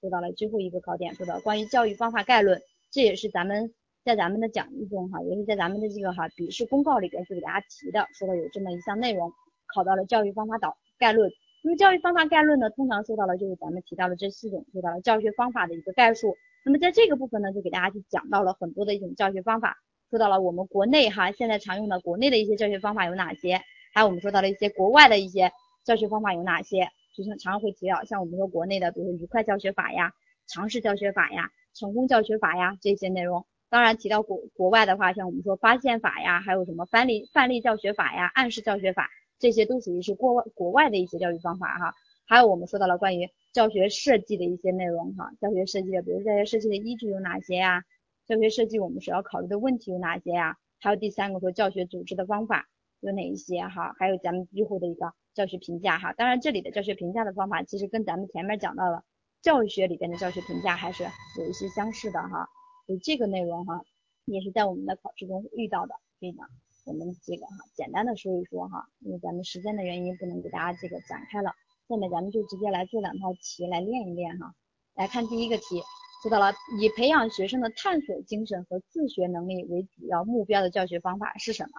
说到了最后一个考点，说到关于教育方法概论，这也是咱们在咱们的讲义中哈，也是在咱们的这个哈笔试公告里边去给大家提的，说的有这么一项内容。考到了教育方法导概论，那么教育方法概论呢，通常说到了就是咱们提到的这四种，说到了教学方法的一个概述。那么在这个部分呢，就给大家去讲到了很多的一种教学方法，说到了我们国内哈现在常用的国内的一些教学方法有哪些，还有我们说到了一些国外的一些教学方法有哪些，就像常常会提到，像我们说国内的，比如说愉快教学法呀、尝试教学法呀、成功教学法呀这些内容。当然提到国国外的话，像我们说发现法呀，还有什么范例范例教学法呀、暗示教学法。这些都属于是国外国外的一些教育方法哈，还有我们说到了关于教学设计的一些内容哈，教学设计的，比如教学设计的依据有哪些呀？教学设计我们所要考虑的问题有哪些呀？还有第三个说教学组织的方法，有哪一些哈，还有咱们最后的一个教学评价哈。当然这里的教学评价的方法其实跟咱们前面讲到的教育学里边的教学评价还是有一些相似的哈。所以这个内容哈也是在我们的考试中遇到的，所以呢我们这个哈简单的说一说哈，因为咱们时间的原因不能给大家这个展开了。下面咱们就直接来做两套题来练一练哈。来看第一个题，说到了以培养学生的探索精神和自学能力为主要目标的教学方法是什么？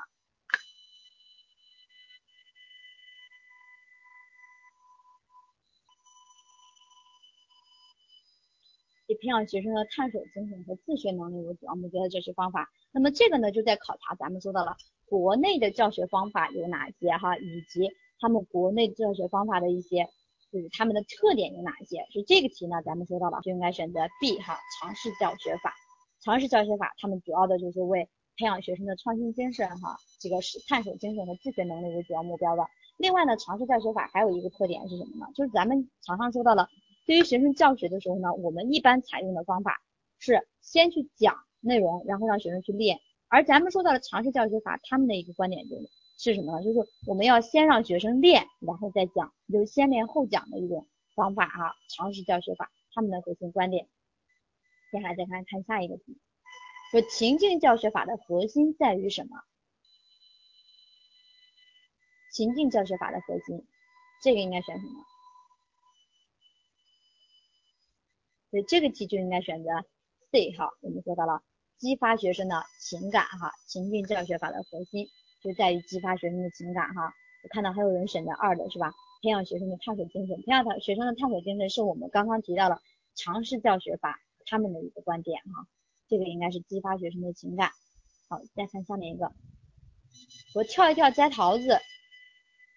以培养学生的探索精神和自学能力为主要目标的教学方法。那么这个呢，就在考察咱们说到了国内的教学方法有哪些哈，以及他们国内教学方法的一些。就是他们的特点有哪些？所以这个题呢，咱们说到了就应该选择 B 哈，尝试教学法。尝试教学法，他们主要的就是为培养学生的创新精神哈，这个是探索精神和自学能力为主要目标的。另外呢，尝试教学法还有一个特点是什么呢？就是咱们常常说到了，对于学生教学的时候呢，我们一般采用的方法是先去讲内容，然后让学生去练。而咱们说到了尝试教学法，他们的一个观点就是。是什么呢？就是我们要先让学生练，然后再讲，就是先练后讲的一种方法哈，尝试教学法，他们的核心观点。接下来再看看下一个题，说情境教学法的核心在于什么？情境教学法的核心，这个应该选什么？所以这个题就应该选择 C 哈，我们说到了激发学生的情感哈，情境教学法的核心。就在于激发学生的情感哈，我看到还有人选择二的是吧？培养学生的探索精神，培养他学生的探索精神是我们刚刚提到了尝试教学法他们的一个观点哈，这个应该是激发学生的情感。好，再看下面一个，我跳一跳摘桃子，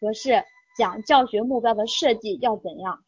和是讲教学目标的设计要怎样？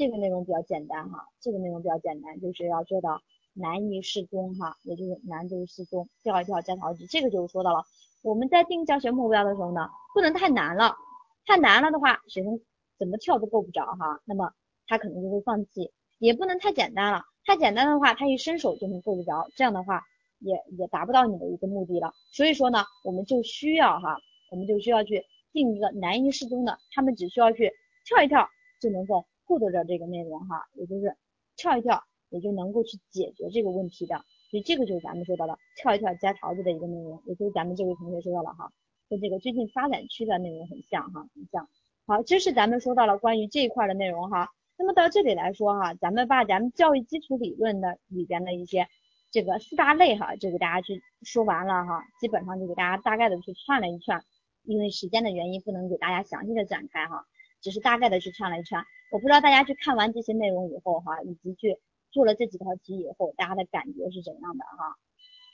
这个内容比较简单哈，这个内容比较简单，就是要做到难易适中哈，也就是难度适中，跳一跳摘桃子，这个就是说到了我们在定教学目标的时候呢，不能太难了，太难了的话，学生怎么跳都够不着哈，那么他可能就会放弃，也不能太简单了，太简单的话，他一伸手就能够得着，这样的话也也达不到你的一个目的了，所以说呢，我们就需要哈，我们就需要去定一个难易适中的，他们只需要去跳一跳就能够。获得着这个内容哈，也就是跳一跳，也就能够去解决这个问题的，所以这个就是咱们说到的跳一跳摘桃子的一个内容，也就是咱们这位同学说到了哈，跟这个最近发展区的内容很像哈，很像。好，这是咱们说到了关于这一块的内容哈。那么到这里来说哈，咱们把咱们教育基础理论的里边的一些这个四大类哈，就给大家去说完了哈，基本上就给大家大概的去串了一串，因为时间的原因不能给大家详细的展开哈，只是大概的去串了一串。我不知道大家去看完这些内容以后哈，以及去做了这几套题以后，大家的感觉是怎样的哈？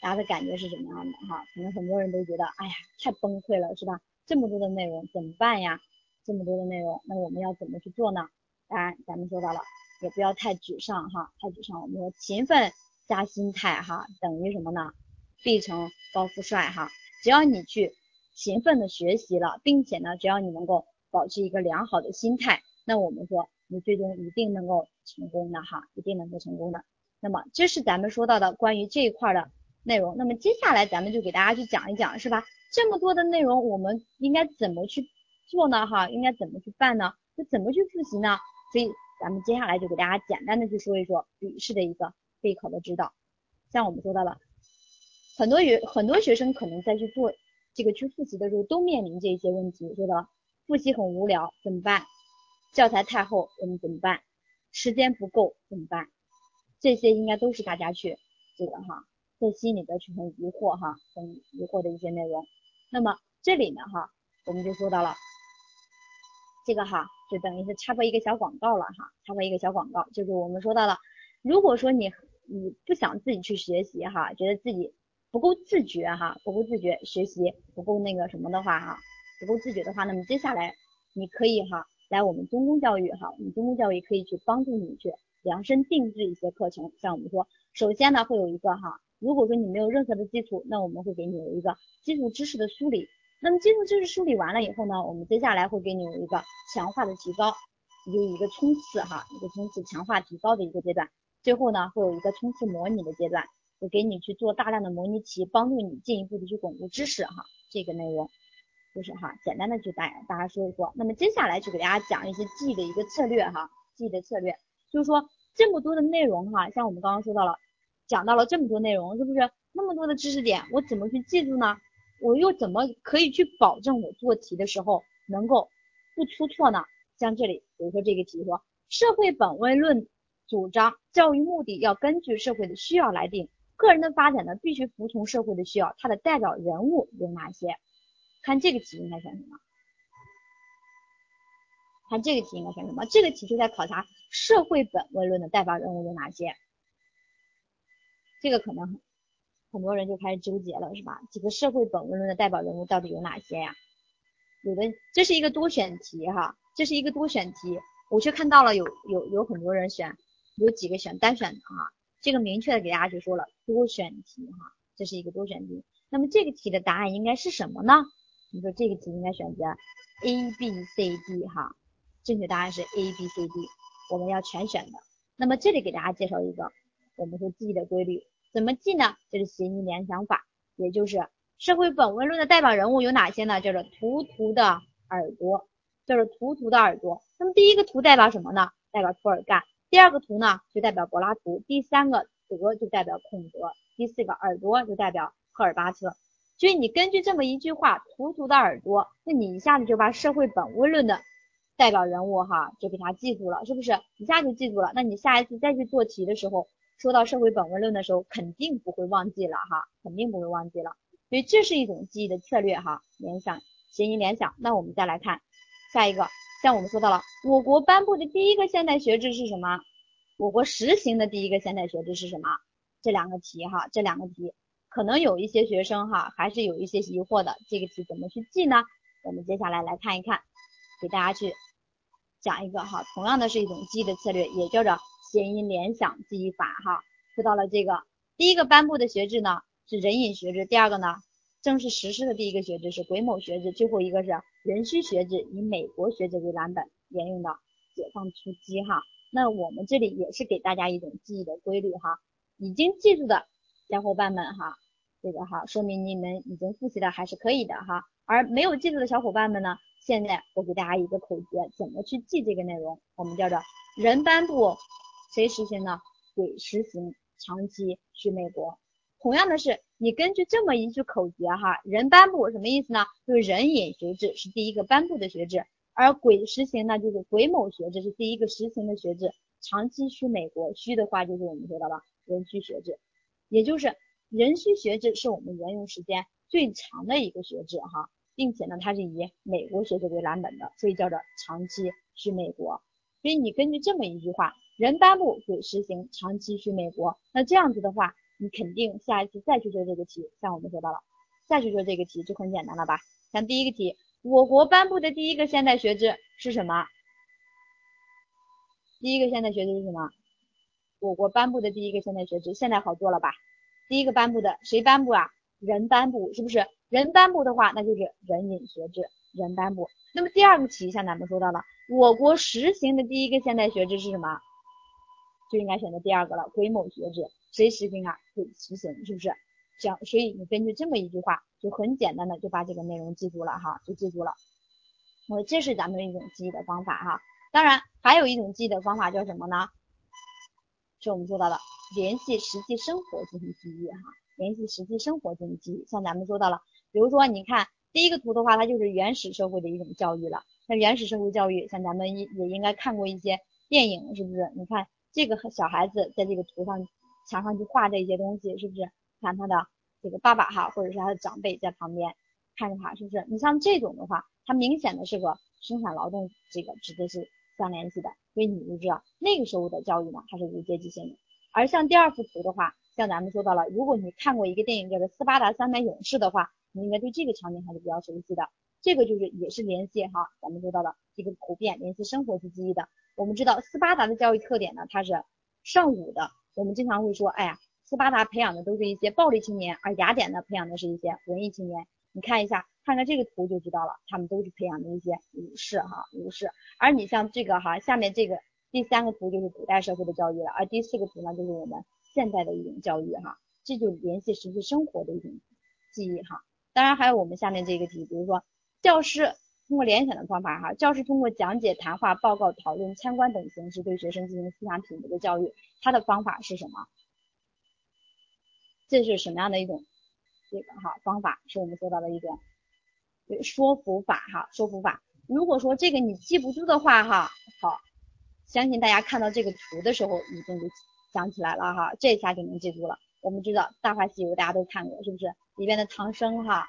大家的感觉是怎么样的哈？可能很多人都觉得，哎呀，太崩溃了，是吧？这么多的内容怎么办呀？这么多的内容，那我们要怎么去做呢？当然，咱们说到了，也不要太沮丧哈，太沮丧。我们说勤奋加心态哈，等于什么呢？必成高富帅哈。只要你去勤奋的学习了，并且呢，只要你能够保持一个良好的心态。那我们说，你最终一定能够成功的哈，一定能够成功的。那么这是咱们说到的关于这一块的内容。那么接下来咱们就给大家去讲一讲，是吧？这么多的内容，我们应该怎么去做呢？哈，应该怎么去办呢？就怎么去复习呢？所以咱们接下来就给大家简单的去说一说笔试的一个备考的指导。像我们说到了，很多学很多学生可能在去做这个去复习的时候，都面临这些问题，说的复习很无聊，怎么办？教材太厚，我们怎么办？时间不够怎么办？这些应该都是大家去这个哈，在心里边去很疑惑哈，很疑惑的一些内容。那么这里呢哈，我们就说到了这个哈，就等于是插播一个小广告了哈，插播一个小广告，就是我们说到了，如果说你你不想自己去学习哈，觉得自己不够自觉哈，不够自觉学习不够那个什么的话哈，不够自觉的话，那么接下来你可以哈。来，我们中公教育哈，我们中公教育可以去帮助你去量身定制一些课程。像我们说，首先呢会有一个哈，如果说你没有任何的基础，那我们会给你有一个基础知识的梳理。那么基础知识梳理完了以后呢，我们接下来会给你有一个强化的提高，有一个冲刺哈，一个冲刺强化提高的一个阶段。最后呢会有一个冲刺模拟的阶段，就给你去做大量的模拟题，帮助你进一步的去巩固知识哈。这个内容就是哈，简单的去大大家说一说。那么接下来就给大家讲一些记忆的一个策略哈，记忆的策略就是说这么多的内容哈，像我们刚刚说到了，讲到了这么多内容，是不是那么多的知识点，我怎么去记住呢？我又怎么可以去保证我做题的时候能够不出错呢？像这里，比如说这个题说，社会本位论主张教育目的要根据社会的需要来定。个人的发展呢，必须服从社会的需要。它的代表人物有哪些？看这个题应该选什么？看这个题应该选什么？这个题就在考察社会本位论的代表人物有哪些。这个可能很多人就开始纠结了，是吧？几个社会本位论的代表人物到底有哪些呀？有的，这是一个多选题哈，这是一个多选题，我却看到了有有有很多人选，有几个选单选的啊。这个明确的给大家去说了，多选题哈，这是一个多选题。那么这个题的答案应该是什么呢？你说这个题应该选择 A、B、C、D 哈，正确答案是 A、B、C、D，我们要全选的。那么这里给大家介绍一个我们说记忆的规律，怎么记呢？就是谐音联想法，也就是社会本位论的代表人物有哪些呢？叫做图图的耳朵，叫做图图的耳朵。那么第一个图代表什么呢？代表涂尔干。第二个图呢，就代表柏拉图；第三个德就代表孔德；第四个耳朵就代表赫尔巴特。所以你根据这么一句话，图图的耳朵，那你一下子就把社会本位论的代表人物哈，就给他记住了，是不是？一下就记住了。那你下一次再去做题的时候，说到社会本位论的时候，肯定不会忘记了哈，肯定不会忘记了。所以这是一种记忆的策略哈，联想，谐音联想。那我们再来看下一个。像我们说到了，我国颁布的第一个现代学制是什么？我国实行的第一个现代学制是什么？这两个题哈，这两个题可能有一些学生哈，还是有一些疑惑的。这个题怎么去记呢？我们接下来来看一看，给大家去讲一个哈，同样的是一种记忆的策略，也叫做谐音联想记忆法哈。说到了这个第一个颁布的学制呢，是人隐学制；第二个呢，正式实施的第一个学制是癸卯学制；最后一个是。壬戌学制以美国学制为蓝本沿用的解放初期哈，那我们这里也是给大家一种记忆的规律哈，已经记住的小伙伴们哈，这个哈说明你们已经复习的还是可以的哈，而没有记住的小伙伴们呢，现在我给大家一个口诀，怎么去记这个内容？我们叫做人颁布谁实行呢？鬼实行长期去美国。同样的是，你根据这么一句口诀哈，人颁布什么意思呢？就是人隐学制是第一个颁布的学制，而鬼实行呢就是鬼某学制是第一个实行的学制。长期去美国，虚的话就是我们说的了人虚学制，也就是壬戌学制是我们沿用时间最长的一个学制哈，并且呢它是以美国学制为蓝本的，所以叫做长期去美国。所以你根据这么一句话，人颁布癸实行长期去美国，那这样子的话。你肯定下一次再去做这个题，像我们说到了，再去做这个题就很简单了吧？像第一个题，我国颁布的第一个现代学制是什么？第一个现代学制是什么？我国颁布的第一个现代学制，现在好做了吧？第一个颁布的谁颁布啊？人颁布，是不是？人颁布的话，那就是人引学制，人颁布。那么第二个题，像咱们说到了，我国实行的第一个现代学制是什么？就应该选择第二个了，癸卯学制。谁实行啊？会实行，是不是？这样，所以你根据这么一句话，就很简单的就把这个内容记住了哈，就记住了。我这是咱们一种记忆的方法哈。当然，还有一种记忆的方法叫什么呢？是我们说到的联系实际生活进行记忆哈，联系实际生活进行记忆。像咱们说到了，比如说你看第一个图的话，它就是原始社会的一种教育了。那原始社会教育，像咱们也也应该看过一些电影，是不是？你看这个小孩子在这个图上。墙上去画这些东西，是不是？看他的这个爸爸哈，或者是他的长辈在旁边看着他，是不是？你像这种的话，它明显的是个生产劳动，这个指的是相联系的，所以你就知道那个时候的教育呢，它是无阶级性的。而像第二幅图的话，像咱们说到了，如果你看过一个电影叫做《斯巴达三百勇士》的话，你应该对这个场景还是比较熟悉的。这个就是也是联系哈，咱们说到了这个普遍联系生活去记忆的。我们知道斯巴达的教育特点呢，它是尚武的。我们经常会说，哎呀，斯巴达培养的都是一些暴力青年，而雅典呢培养的是一些文艺青年。你看一下，看看这个图就知道了，他们都是培养的一些武士哈，武士。而你像这个哈，下面这个第三个图就是古代社会的教育了，而第四个图呢就是我们现在的一种教育哈，这就联系实际生活的一种记忆哈。当然还有我们下面这个题，比如说教师通过联想的方法哈，教师通过讲解、谈话、报告、讨论、参观等形式对学生进行思想品德的教育，它的方法是什么？这是什么样的一种这个哈方法？是我们说到的一种说服法哈，说服法。如果说这个你记不住的话哈，好，相信大家看到这个图的时候已经就想起来了哈，这下就能记住了。我们知道《大话西游》大家都看过是不是？里边的唐僧哈，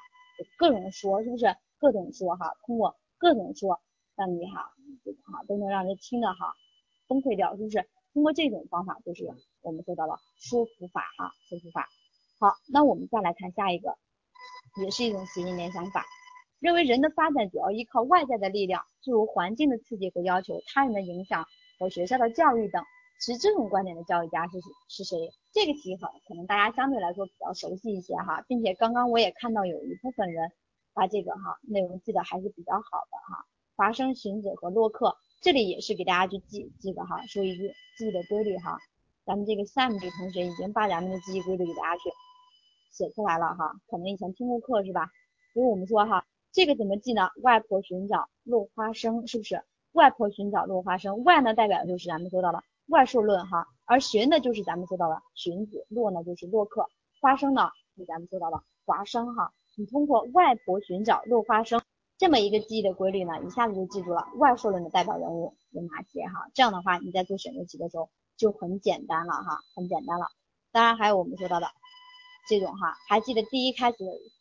各种说是不是？各种说哈，通过各种说让你哈这个哈都能让人听的哈崩溃掉，是不是？通过这种方法就是我们说到了说服法哈，说服法。好，那我们再来看下一个，也是一种谐音联想法。认为人的发展主要依靠外在的力量，诸如环境的刺激和要求、他人的影响和学校的教育等。其实这种观点的教育家是是谁？这个题哈，可能大家相对来说比较熟悉一些哈，并且刚刚我也看到有一部分人把这个哈内容记得还是比较好的哈。华生、荀子和洛克，这里也是给大家去记记得哈，说一句记忆的规律哈。咱们这个 Sam 这同学已经把咱们的记忆规律给大家去写出来了哈，可能以前听过课是吧？所以我们说哈。这个怎么记呢？外婆寻找落花生，是不是？外婆寻找落花生，外呢代表的就是咱们说到了外数论哈，而寻呢就是咱们说到了荀子，洛呢就是洛克，花生呢就咱们说到了华生哈。你通过外婆寻找落花生这么一个记忆的规律呢，一下子就记住了外数论的代表人物有哪些哈。这样的话你在做选择题的时候就很简单了哈，很简单了。当然还有我们说到的这种哈，还记得第一开始。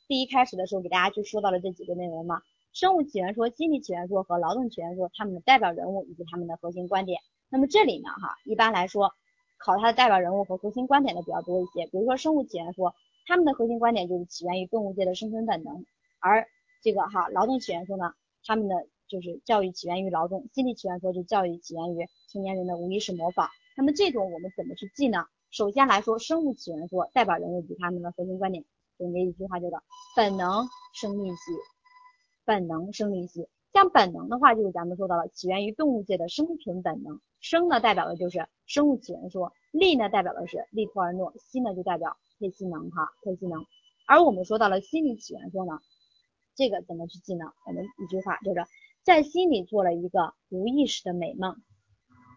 第一开始的时候给大家就说到了这几个内容吗，生物起源说、心理起源说和劳动起源说，他们的代表人物以及他们的核心观点。那么这里呢哈，一般来说考它的代表人物和核心观点的比较多一些。比如说生物起源说，他们的核心观点就是起源于动物界的生存本能，而这个哈劳动起源说呢，他们的就是教育起源于劳动，心理起源说就教育起源于成年人的无意识模仿。那么这种我们怎么去记呢？首先来说，生物起源说代表人物及他们的核心观点。总结一句话叫做本能生利息，本能生利息。像本能的话，就是咱们说到了起源于动物界的生存本能。生呢代表的就是生物起源说，力呢代表的是利托而诺，息呢就代表配息能哈，配息能。而我们说到了心理起源说呢，这个怎么去记呢？我们一句话就是在心里做了一个无意识的美梦。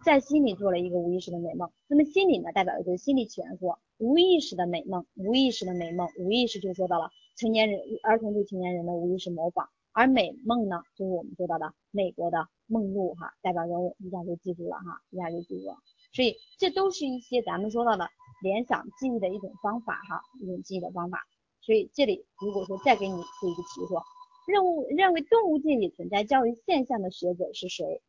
在心里做了一个无意识的美梦，那么心理呢，代表的就是心理起源说无意识的美梦，无意识的美梦，无意识就说到了成年人儿童对成年人的无意识模仿，而美梦呢，就是我们说到的美国的梦露哈，代表人物一下就记住了哈，一下就记住了，所以这都是一些咱们说到的联想记忆的一种方法哈，一种记忆的方法，所以这里如果说再给你出一个题说，认为认为动物界里存在教育现象的学者是谁？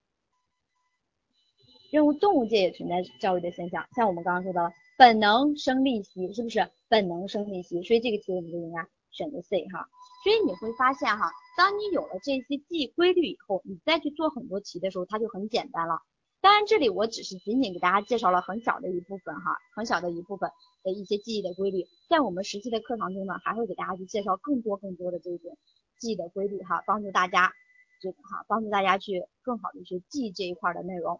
认为动物界也存在教育的现象，像我们刚刚说的本能生利息，是不是本能生利息？所以这个题我们就应该选择 C 哈。所以你会发现哈，当你有了这些记忆规律以后，你再去做很多题的时候，它就很简单了。当然，这里我只是仅仅给大家介绍了很小的一部分哈，很小的一部分的一些记忆的规律，在我们实际的课堂中呢，还会给大家去介绍更多更多的这种记忆的规律哈，帮助大家这个哈，帮助大家去更好的去记这一块的内容。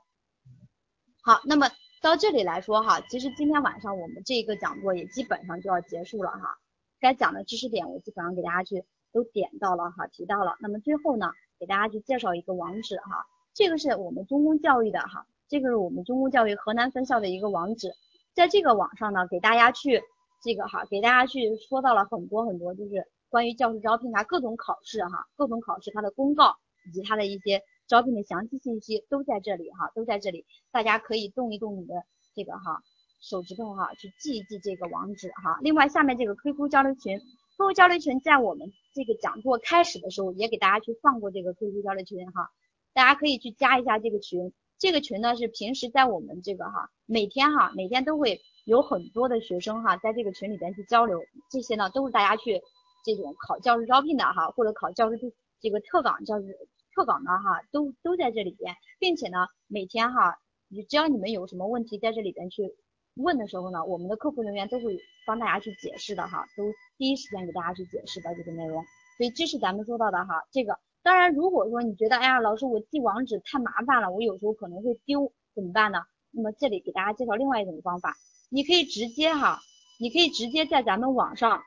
好，那么到这里来说哈，其实今天晚上我们这个讲座也基本上就要结束了哈。该讲的知识点我基本上给大家去都点到了哈，提到了。那么最后呢，给大家去介绍一个网址哈，这个是我们中公教育的哈，这个是我们中公教育河南分校的一个网址，在这个网上呢，给大家去这个哈，给大家去说到了很多很多，就是关于教师招聘它各种考试哈，各种考试它的公告以及它的一些。招聘的详细信息都在这里哈，都在这里，大家可以动一动你的这个哈手指头哈，去记一记这个网址哈。另外下面这个 QQ 交流群，QQ 交流群在我们这个讲座开始的时候也给大家去放过这个 QQ 交流群哈，大家可以去加一下这个群。这个群呢是平时在我们这个哈每天哈每天都会有很多的学生哈在这个群里边去交流，这些呢都是大家去这种考教师招聘的哈，或者考教师这个特岗教师。特岗的哈都都在这里边，并且呢每天哈，你只要你们有什么问题在这里边去问的时候呢，我们的客服人员都会帮大家去解释的哈，都第一时间给大家去解释的这个内容。所以这是咱们说到的哈，这个当然如果说你觉得哎呀老师我记网址太麻烦了，我有时候可能会丢，怎么办呢？那么这里给大家介绍另外一种方法，你可以直接哈，你可以直接在咱们网上，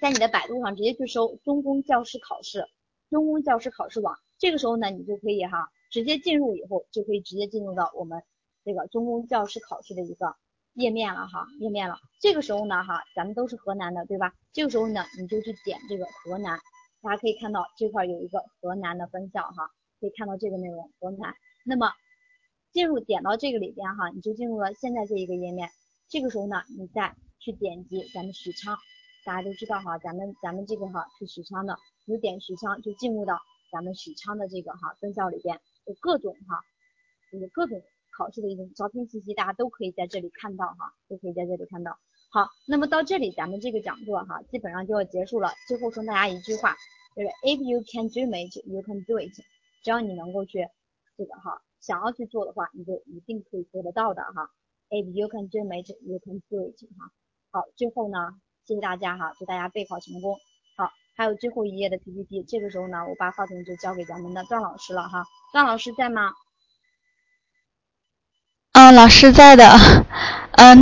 在你的百度上直接去搜中公教师考试，中公教师考试网，这个时候呢，你就可以哈，直接进入以后就可以直接进入到我们这个中公教师考试的一个页面了哈，页面了。这个时候呢哈，咱们都是河南的对吧？这个时候呢，你就去点这个河南，大家可以看到这块有一个河南的分校哈，可以看到这个内容河南，那么。进入点到这个里边哈，你就进入了现在这一个页面。这个时候呢，你再去点击咱们许昌，大家都知道哈，咱们咱们这个哈是许昌的，你点许昌就进入到咱们许昌的这个哈分校里边，有各种哈，就是各种考试的一种招聘信息，大家都可以在这里看到哈，都可以在这里看到。好，那么到这里咱们这个讲座哈，基本上就要结束了。最后送大家一句话，就是 If you can dream it, you can do it。只要你能够去这个哈。想要去做的话，你就一定可以做得到的哈。If you can dream it, you can do it 哈。好，最后呢，谢谢大家哈，祝大家备考成功。还有最后一页的 PPT，这个时候呢，我把话筒就交给咱们的段老师了哈。段老师在吗？嗯，老师在的。嗯。